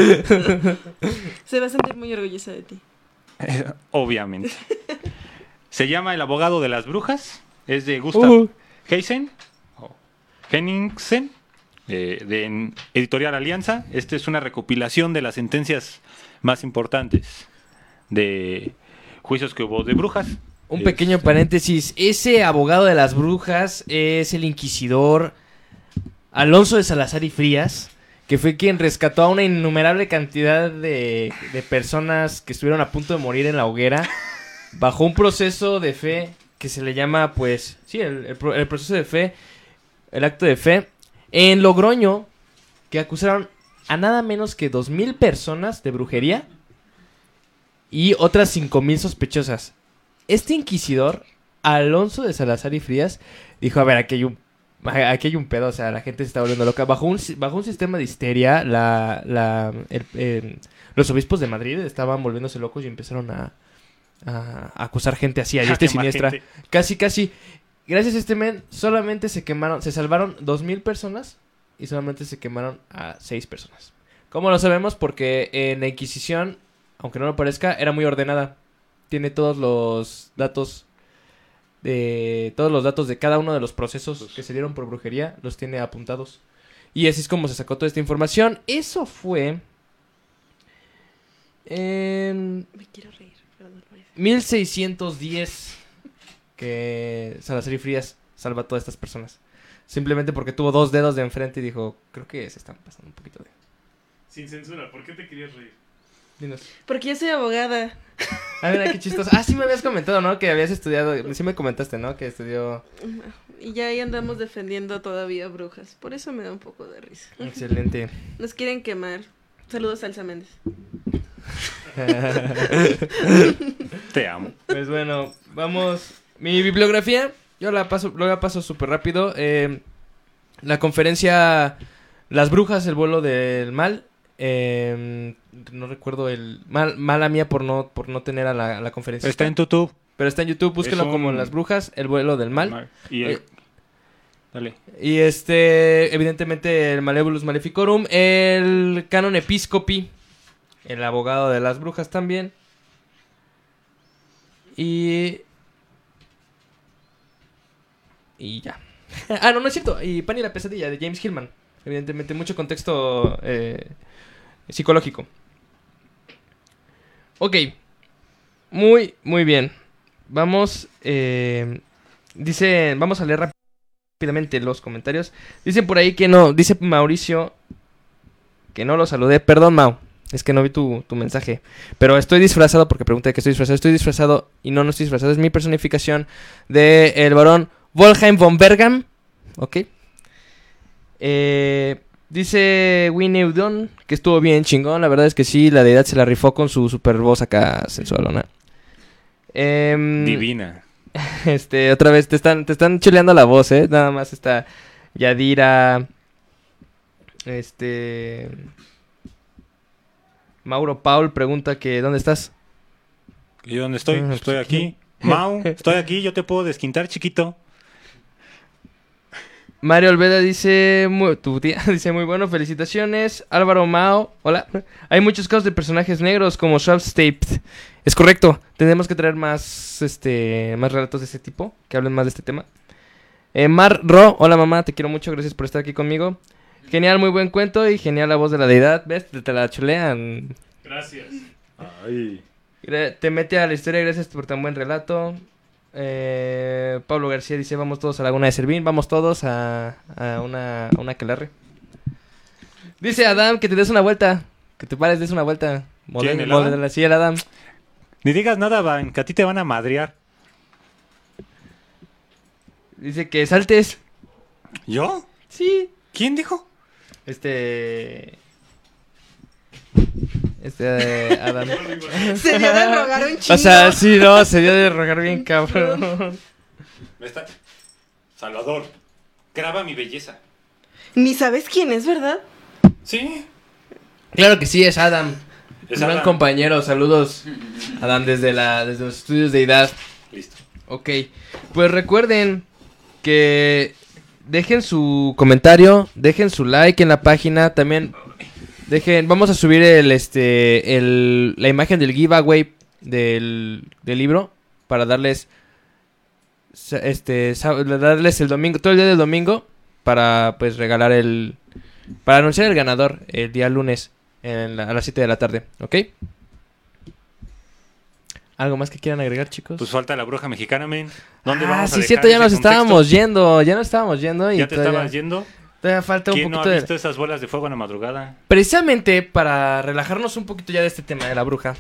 Se va a sentir muy orgullosa de ti. Eh, Obviamente. Se llama El abogado de las brujas. Es de Gustav Uh. Heisen. o Henningsen. eh, de Editorial Alianza. Esta es una recopilación de las sentencias más importantes de juicios que hubo de brujas. Un Es- pequeño paréntesis. Ese abogado de las brujas es el inquisidor Alonso de Salazar y Frías, que fue quien rescató a una innumerable cantidad de, de personas que estuvieron a punto de morir en la hoguera bajo un proceso de fe que se le llama, pues, sí, el, el proceso de fe, el acto de fe, en Logroño, que acusaron a nada menos que 2.000 personas de brujería y otras 5.000 sospechosas este inquisidor, Alonso de Salazar y Frías, dijo, a ver, aquí hay un, aquí hay un pedo, o sea, la gente se está volviendo loca. Bajo un, bajo un sistema de histeria, la, la, el- eh, los obispos de Madrid estaban volviéndose locos y empezaron a, a acusar gente así, a Quemar siniestra. gente. Casi, casi. Gracias a este men, solamente se quemaron, se salvaron 2.000 personas y solamente se quemaron a 6 personas. ¿Cómo lo sabemos? Porque en la Inquisición, aunque no lo parezca, era muy ordenada. Tiene todos los datos de todos los datos de cada uno de los procesos que se dieron por brujería, los tiene apuntados. Y así es como se sacó toda esta información. Eso fue en Me quiero reír, pero no lo voy a hacer. 1610 que Salazar y Frías salva a todas estas personas. Simplemente porque tuvo dos dedos de enfrente y dijo, creo que se están pasando un poquito de... Sin censura, ¿por qué te querías reír? Dinos. Porque yo soy abogada. Ah, mira, qué chistoso. Ah, sí me habías comentado, ¿no? Que habías estudiado, sí me comentaste, ¿no? Que estudió... Y ya ahí andamos defendiendo todavía brujas. Por eso me da un poco de risa. Excelente. Nos quieren quemar. Saludos, Salsa Méndez. Te amo. Pues bueno, vamos. Mi bibliografía, yo la paso, lo la paso súper rápido. Eh, la conferencia Las brujas, el vuelo del mal. Eh, no recuerdo el mal, mala mía por no por no tener a la, a la conferencia. Está en YouTube. Pero está en YouTube, búsquenlo Es como un- Las brujas, el vuelo del mal. Y el- Eh, Dale. Y este, evidentemente, el Malevolus Maleficorum, el Canon Episcopi, el abogado de las brujas también. Y. Y ya. ah, no, no es cierto. Y Pan y la pesadilla de James Hillman. Evidentemente, mucho contexto eh, psicológico. Ok. Muy, muy bien. Vamos. eh, dice. Vamos a leer rápidamente los comentarios. Dicen por ahí que no, dice Mauricio que no lo saludé. Perdón, Mau, es que no vi tu, tu mensaje. Pero estoy disfrazado porque pregunté que estoy disfrazado. Estoy disfrazado y no, no estoy disfrazado. Es mi personificación de el varón Volheim von Bergam. Ok. Eh, dice Winnie Udon que estuvo bien chingón. La verdad es que sí, la deidad se la rifó con su super voz acá sensualona. Em, Divina. este, otra vez, te están, te están chuleando la voz, ¿eh? Nada más está Yadira. Este. Mauro Paul pregunta que ¿dónde estás? ¿Y dónde estoy? Ah, Estoy pues aquí. Mau, estoy aquí, yo te puedo desquintar, chiquito. Mario Olveda dice, mu- tu tía dice muy bueno, felicitaciones. Álvaro Mao, hola. Hay muchos casos de personajes negros como Swap Taped. Es correcto, tenemos que traer más, este, más relatos de ese tipo, que hablen más de este tema. Eh, Mar Ro, hola mamá, te quiero mucho, gracias por estar aquí conmigo. Genial, muy buen cuento y genial la voz de la deidad, ¿ves? Te, te la chulean. Gracias. Gra- Te mete a la historia, gracias por tan buen relato. Eh, Pablo García dice, vamos todos a Laguna de Servín, vamos todos a, a una, a una. Dice Adam que te des una vuelta, que te pares, des una vuelta. ¿Quién, el Model- Adam? model- sí, el Adam. Ni digas nada, Van, que a ti te van a madrear. Dice que saltes. ¿Yo? Sí. ¿Quién dijo? Este... Este eh, Adam. Se dio de rogar un chingo. O sea, sí, no, se dio de rogar bien cabrón. Me está... Salvador, graba mi belleza. Ni sabes quién es, ¿verdad? Sí. Claro que sí, es Adam. Es Un gran Adam. compañero, saludos. Adam desde la desde los estudios de edad. Listo. Ok, pues recuerden que dejen su comentario, dejen su like en la página, también dejen, vamos a subir el este el, la imagen del giveaway del, del libro para darles este darles el domingo, todo el día del domingo para pues regalar el para anunciar el ganador el día lunes en la- a las 7 de la tarde, ¿ok? ¿Algo más que quieran agregar, chicos? Pues falta la bruja mexicana, men. ¿Dónde ah, vamos a sí, dejar cierto, ya nos contexto? estábamos yendo, ya nos estábamos yendo y ¿Ya te todavía, estabas yendo? Todavía falta un ¿Quién no poquito ha de... visto esas bolas de fuego en la madrugada? Precisamente para relajarnos un poquito ya de este tema de la bruja,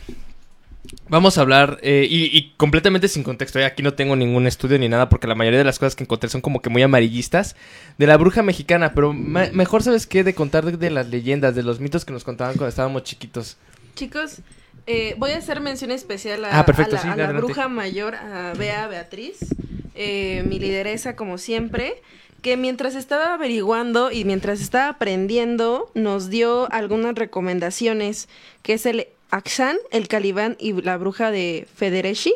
vamos a hablar, eh, y, y completamente sin contexto, eh, aquí no tengo ningún estudio ni nada porque la mayoría de las cosas que encontré son como que muy amarillistas, de la bruja mexicana, pero mejor sabes qué, de contar de, de las leyendas, de los mitos que nos contaban cuando estábamos chiquitos. Chicos, eh, voy a hacer mención especial a, Ah, perfecto, a la, sí, a la bruja mayor, a Bea Beatriz, eh, mi lideresa como siempre, que mientras estaba averiguando y mientras estaba aprendiendo, nos dio algunas recomendaciones, que es el Axan, el Calibán y la bruja de Federeshi.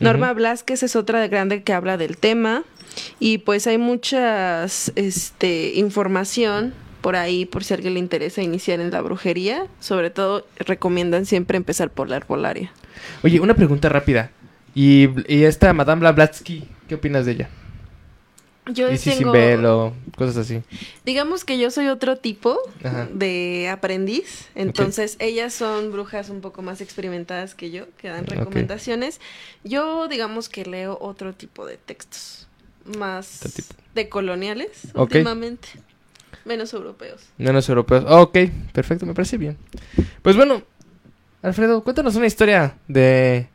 Norma Ujú. Blasquez es otra grande que habla del tema. Y pues hay muchas este, información por ahí, por si a alguien le interesa iniciar en la brujería. Sobre todo, recomiendan siempre empezar por la herbolaria. Oye, una pregunta rápida, y, y esta Madame Blavatsky, ¿qué opinas de ella? Yo Y sin velo, cosas así. Digamos que yo soy otro tipo Ajá. de aprendiz, entonces ellas son brujas un poco más experimentadas que yo, que dan recomendaciones. Yo digamos que leo otro tipo de textos, más tipo. de coloniales últimamente, menos europeos. Menos europeos. Oh, ok, perfecto, me parece bien. Pues bueno, Alfredo, cuéntanos una historia de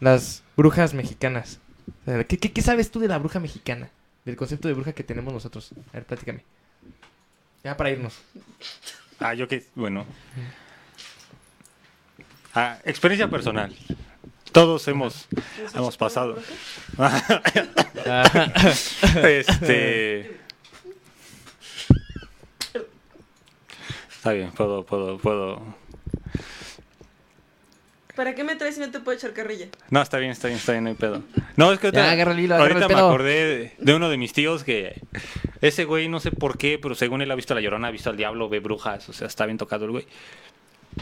las brujas mexicanas. ¿Qué, qué, qué sabes tú de la bruja mexicana? Del concepto de bruja que tenemos nosotros. A ver, platícame. Ya para irnos. Ah, yo que, bueno. Ah, experiencia personal. Todos hemos, hemos pasado. este. Está bien, puedo, puedo, puedo. ¿Para qué me traes si no te puedo echar carrilla? No, está bien, está bien, está bien, no hay pedo. No, es que Ya, ahorita, agarra el hilo, agarra ahorita el me pedo. acordé de, de uno de mis tíos que ese güey, no sé por qué, pero según él ha visto a la llorona, ha visto al diablo, ve brujas, o sea, está bien tocado el güey.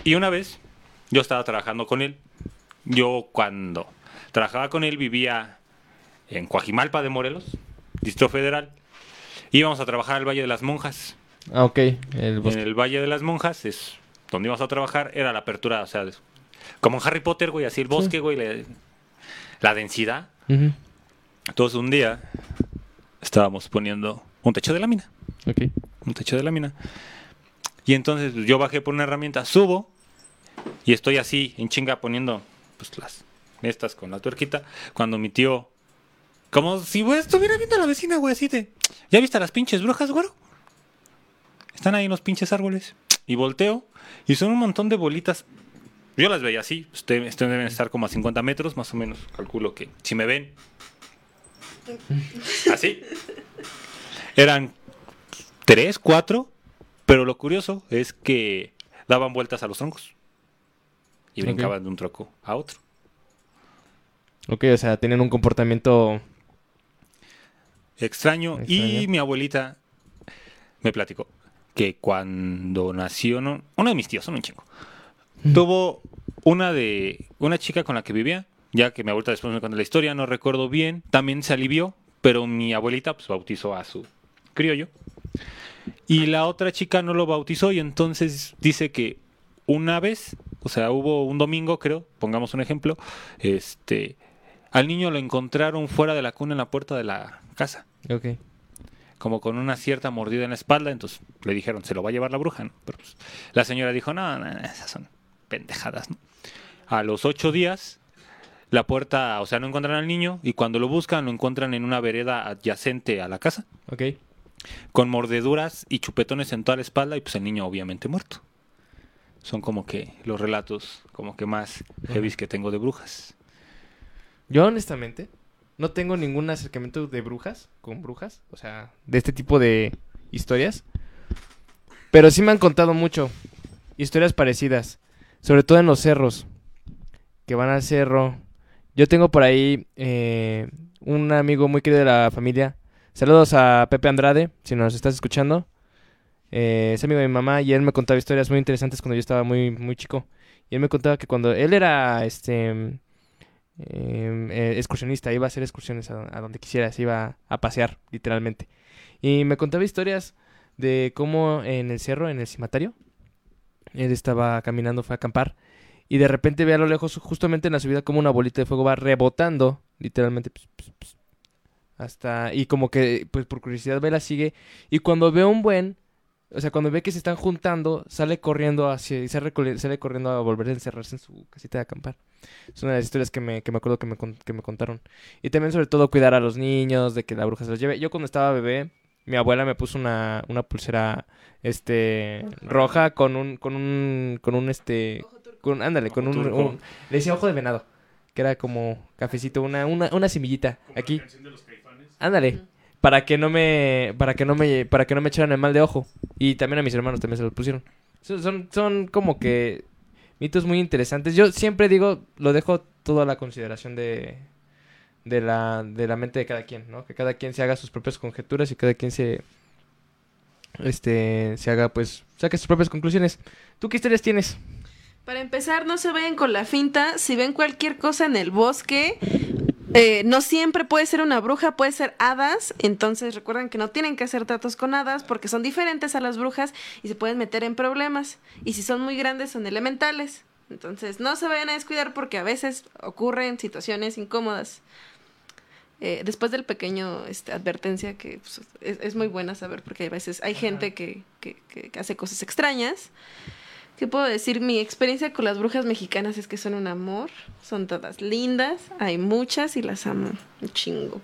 Y una vez, yo estaba trabajando con él. Yo cuando trabajaba con él vivía en Coajimalpa de Morelos, Distrito Federal. Íbamos a trabajar al Valle de las Monjas. Ah, ok. El En el Valle de las Monjas es donde íbamos a trabajar, era la apertura, o sea, de- como en Harry Potter, güey, así el bosque, güey, la, la densidad. Ujú, Entonces un día estábamos poniendo un techo de lámina, Ok. un techo de lámina. Y entonces pues, yo bajé por una herramienta, subo y estoy así en chinga poniendo pues las estas con la tuerquita cuando mi tío como si güey estuviera viendo a la vecina, güey, así de, ¿ya viste a las pinches brujas, güero? Están ahí en los pinches árboles. Y volteo y son un montón de bolitas. Yo las veía así, ustedes ustedes deben estar como a 50 metros, más o menos. Calculo que si me ven, así. Eran tres, cuatro, pero lo curioso es que daban vueltas a los troncos y brincaban de un tronco a otro. Ok, o sea, tenían un comportamiento... extraño. Y mi abuelita me platicó que cuando nació, no, uno de mis tíos, son un chingo, tuvo una de una chica con la que vivía, ya que mi abuelita después me contó la historia, no recuerdo bien, también se alivió, pero mi abuelita pues bautizó a su criollo. Y la otra chica no lo bautizó y entonces dice que una vez, o sea, hubo un domingo, creo, pongamos un ejemplo, este al niño lo encontraron fuera de la cuna en la puerta de la casa Ok. como con una cierta mordida en la espalda, entonces le dijeron, se lo va a llevar la bruja, ¿no? Pero pues, la señora dijo, no, no, no, esas son pendejadas, ¿no? A los ocho días, la puerta, o sea, no encuentran al niño y cuando lo buscan lo encuentran en una vereda adyacente a la casa, Ok. con mordeduras y chupetones en toda la espalda y pues el niño obviamente muerto. Son como que los relatos como que más heavy que tengo de brujas. Yo honestamente no tengo ningún acercamiento de brujas con brujas, o sea, de este tipo de historias. Pero sí me han contado mucho historias parecidas, sobre todo en los cerros, que van al cerro. Yo tengo por ahí eh, un amigo muy querido de la familia. Saludos a Pepe Andrade, si nos estás escuchando. Eh, es amigo de mi mamá y él me contaba historias muy interesantes cuando yo estaba muy, muy chico. Y él me contaba que cuando él era este em, eh, excursionista, iba a hacer excursiones a, a donde quisiera, se iba a pasear, literalmente. Y me contaba historias de cómo en el cerro, en el cimatario, él estaba caminando, fue a acampar, y de repente ve a lo lejos, justamente en la subida, como una bolita de fuego va rebotando, literalmente, ps, ps, ps, hasta, y como que, pues por curiosidad ve la sigue, y cuando ve un buen, o sea, cuando ve que se están juntando, sale corriendo hacia, y sale, sale corriendo a volver a encerrarse en su casita de acampar. Es una de las historias que me, que me acuerdo que me, que me contaron. Y también sobre todo cuidar a los niños, de que la bruja se los lleve. Yo cuando estaba bebé, mi abuela me puso una, una pulsera este roja con un, con un, con un este, con, ándale, con un, un- le decía ojo de venado, que era como cafecito, una, una, una semillita aquí. Ándale. Para que no me, para que no me, para que no me echaran el mal de ojo. Y también a mis hermanos también se los pusieron. Son, son, son como que mitos muy interesantes. Yo siempre digo, lo dejo todo a la consideración de, de la, de la mente de cada quien, ¿no? Que cada quien se haga sus propias conjeturas y cada quien se, este, se haga, pues, saque sus propias conclusiones. ¿Tú qué historias tienes? Para empezar, no se vayan con la finta. Si ven cualquier cosa en el bosque, eh, no siempre puede ser una bruja, puede ser hadas. Entonces recuerden que no tienen que hacer tratos con hadas porque son diferentes a las brujas y se pueden meter en problemas. Y si son muy grandes, son elementales. Entonces no se vayan a descuidar porque a veces ocurren situaciones incómodas. Eh, después del pequeño este, advertencia que pues, es, es muy buena saber porque a veces hay gente que- que hace cosas extrañas. ¿Qué puedo decir? Mi experiencia con las brujas mexicanas es que son un amor, son todas lindas, hay muchas y las amo un chingo.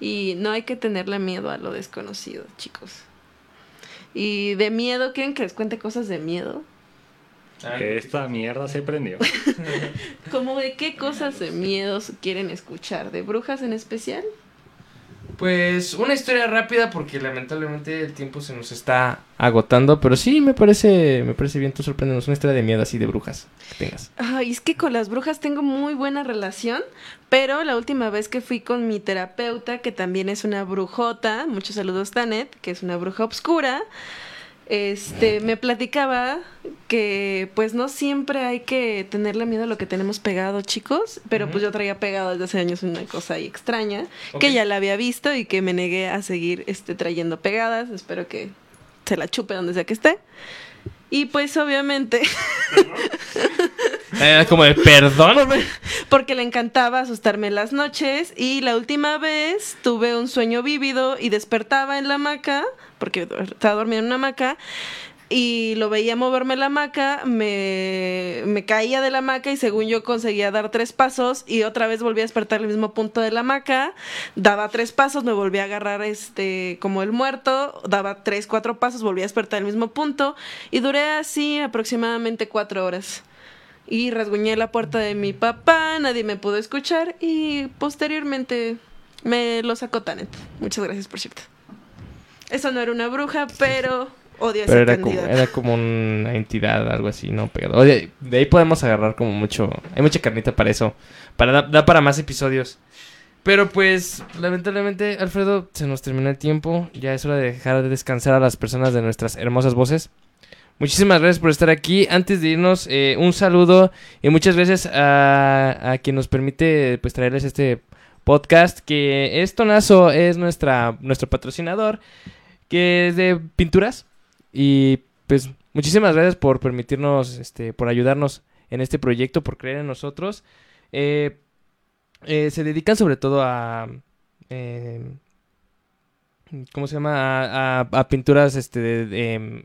Y no hay que tenerle miedo a lo desconocido, chicos. Y de miedo, ¿quieren que les cuente cosas de miedo? Que esta mierda se prendió. ¿Cómo de qué cosas de miedo quieren escuchar? ¿De brujas en especial? Pues una historia rápida porque lamentablemente el tiempo se nos está agotando, pero sí me parece me parece bien tú sorpréndenos una historia de miedo así de brujas que tengas. Ay, es que con las brujas tengo muy buena relación, pero la última vez que fui con mi terapeuta, que también es una brujota, muchos saludos Tanet, que es una bruja obscura, este, me platicaba que pues no siempre hay que tenerle miedo a lo que tenemos pegado, chicos, pero pues yo traía pegado desde hace años una cosa ahí extraña, que ya la había visto y que me negué a seguir este, trayendo pegadas, espero que se la chupe donde sea que esté. Y pues obviamente Era como de perdóname. porque le encantaba asustarme en las noches y la última vez tuve un sueño vívido y despertaba en la hamaca, porque estaba dormida en una hamaca y lo veía moverme la hamaca, me, me caía de la hamaca y según yo conseguía dar tres pasos y otra vez volví a despertar al mismo punto de la hamaca, daba tres pasos, me volví a agarrar este como el muerto, daba tres, cuatro pasos, volví a despertar al mismo punto y duré así aproximadamente cuatro horas. Y rasguñé la puerta de mi papá, nadie me pudo escuchar y posteriormente me lo sacó Tanet. Muchas gracias, por cierto. Eso no era una bruja, pero Odio Pero ese era como, candidato. era como una entidad, algo así, no pegado. Oye, de, como una entidad, algo así, no pegado. Oye, de ahí podemos agarrar como mucho. Hay mucha carnita para eso. Para da, da para más episodios. Pero pues, lamentablemente, Alfredo, se nos terminó el tiempo. Ya es hora de dejar de descansar a las personas de nuestras hermosas voces. Muchísimas gracias por estar aquí. Antes de irnos, eh, un saludo y muchas gracias a, a quien nos permite pues traerles este podcast que es Tonazo, es nuestra, nuestro patrocinador, que es de pinturas. Y pues muchísimas gracias por permitirnos, este, por ayudarnos en este proyecto, por creer en nosotros. Eh, eh, se dedican sobre todo a... eh, ¿Cómo se llama? A, pinturas este, de,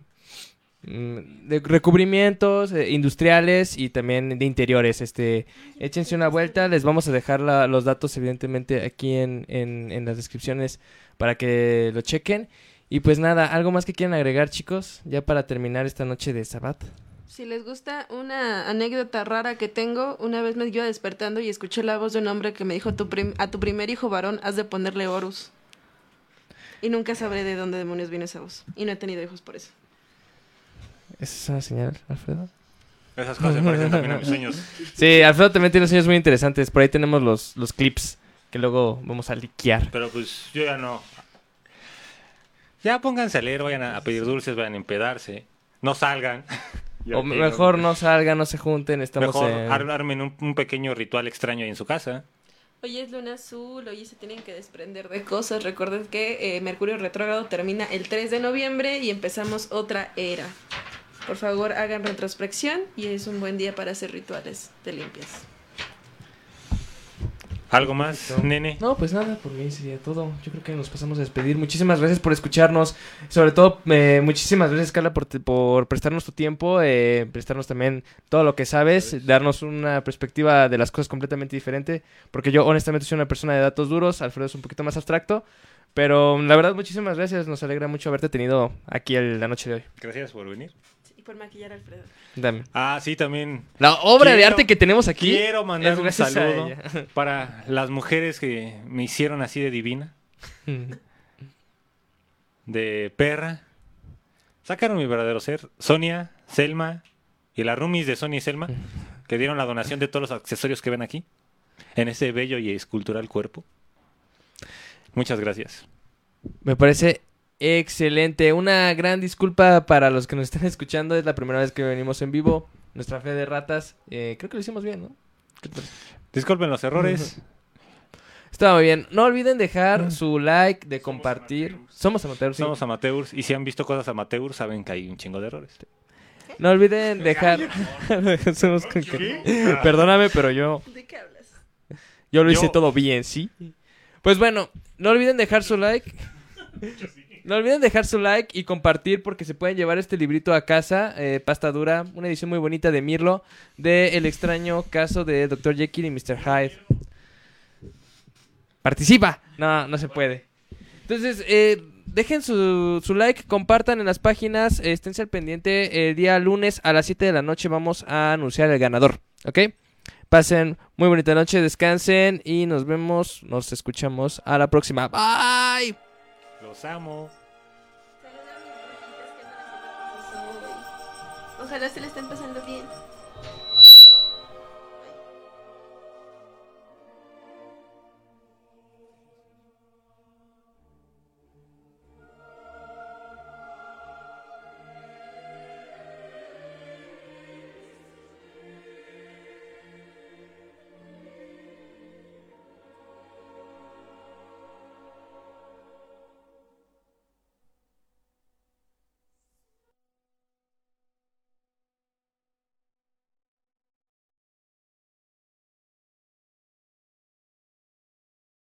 de recubrimientos eh, industriales y también de interiores. Este, échense una vuelta, les vamos a dejar los datos evidentemente aquí en, en las descripciones para que lo chequen. Y pues nada, ¿algo más que quieran agregar chicos? Ya para terminar esta noche de Sabbat. Si les gusta una anécdota rara que tengo, una vez me iba despertando y escuché la voz de un hombre que me dijo, tu prim- a tu primer hijo varón has de ponerle Horus. Y nunca sabré de dónde demonios viene esa voz. Y no he tenido hijos por eso. ¿Esa es una señal, Alfredo? Esas cosas se parecen también a mis sueños. Sí, Alfredo también tiene sueños muy interesantes. Por ahí tenemos los, los clips que luego vamos a liquear. Pero pues yo ya no. Ya pónganse a leer, vayan a, a pedir dulces, vayan a empedarse. No salgan. O mejor no salgan, no se junten, estamos Mejor en... ar- armen un, un pequeño ritual extraño ahí en su casa. Hoy es luna azul, hoy se tienen que desprender de cosas. Recuerden que eh, Mercurio retrógrado termina el 3 de noviembre y empezamos otra era. Por favor, hagan retrospección y es un buen día para hacer rituales de limpias. ¿Algo más, nene? No, pues nada, por mí sería todo. Yo creo que nos pasamos a despedir. Muchísimas gracias por escucharnos. Sobre todo, eh, muchísimas gracias, Carla, por, por prestarnos tu tiempo, eh, prestarnos también todo lo que sabes, darnos una perspectiva de las cosas completamente diferente. Porque yo, honestamente, soy una persona de datos duros. Alfredo es un poquito más abstracto. Pero la verdad, muchísimas gracias. Nos alegra mucho haberte tenido aquí el- la noche de hoy. Gracias por venir. Por maquillar a Alfredo. Dame. Ah, sí, también. La obra de arte que tenemos aquí. Quiero mandar es un saludo para las mujeres que me hicieron así de divina, de perra. Sacaron mi verdadero ser. Sonia, Selma y las roomies de Sonia y Selma, que dieron la donación de todos los accesorios que ven aquí, en ese bello y escultural cuerpo. Muchas gracias. Me parece excelente. Una gran disculpa para los que nos están escuchando. Es la primera vez que venimos en vivo. Nuestra fe de ratas. Eh, creo que lo hicimos bien, ¿no? Disculpen los errores. Estaba muy bien. No olviden dejar su like, de compartir. Somos amateurs. sí. Somos amateurs y si han visto cosas amateurs saben que hay un chingo de errores. No olviden dejar. Somos con Perdóname, pero yo, ¿De qué hablas? yo lo hice Yo- todo bien, ¿sí? Pues bueno, no olviden dejar su like. No olviden dejar su like y compartir porque se pueden llevar este librito a casa, eh, pasta dura, una edición muy bonita de Mirlo, de El extraño caso de Dr. Jekyll y Mr. Hyde. Participa. No, no se puede. Entonces, eh, dejen su, su like, compartan en las páginas, eh, esténse al pendiente. El día lunes a las 7 de la noche vamos a anunciar el ganador, ¿ok? Pasen muy bonita noche, descansen y nos vemos, nos escuchamos a la próxima. Bye. Los amo. Ojalá se le estén pasando bien.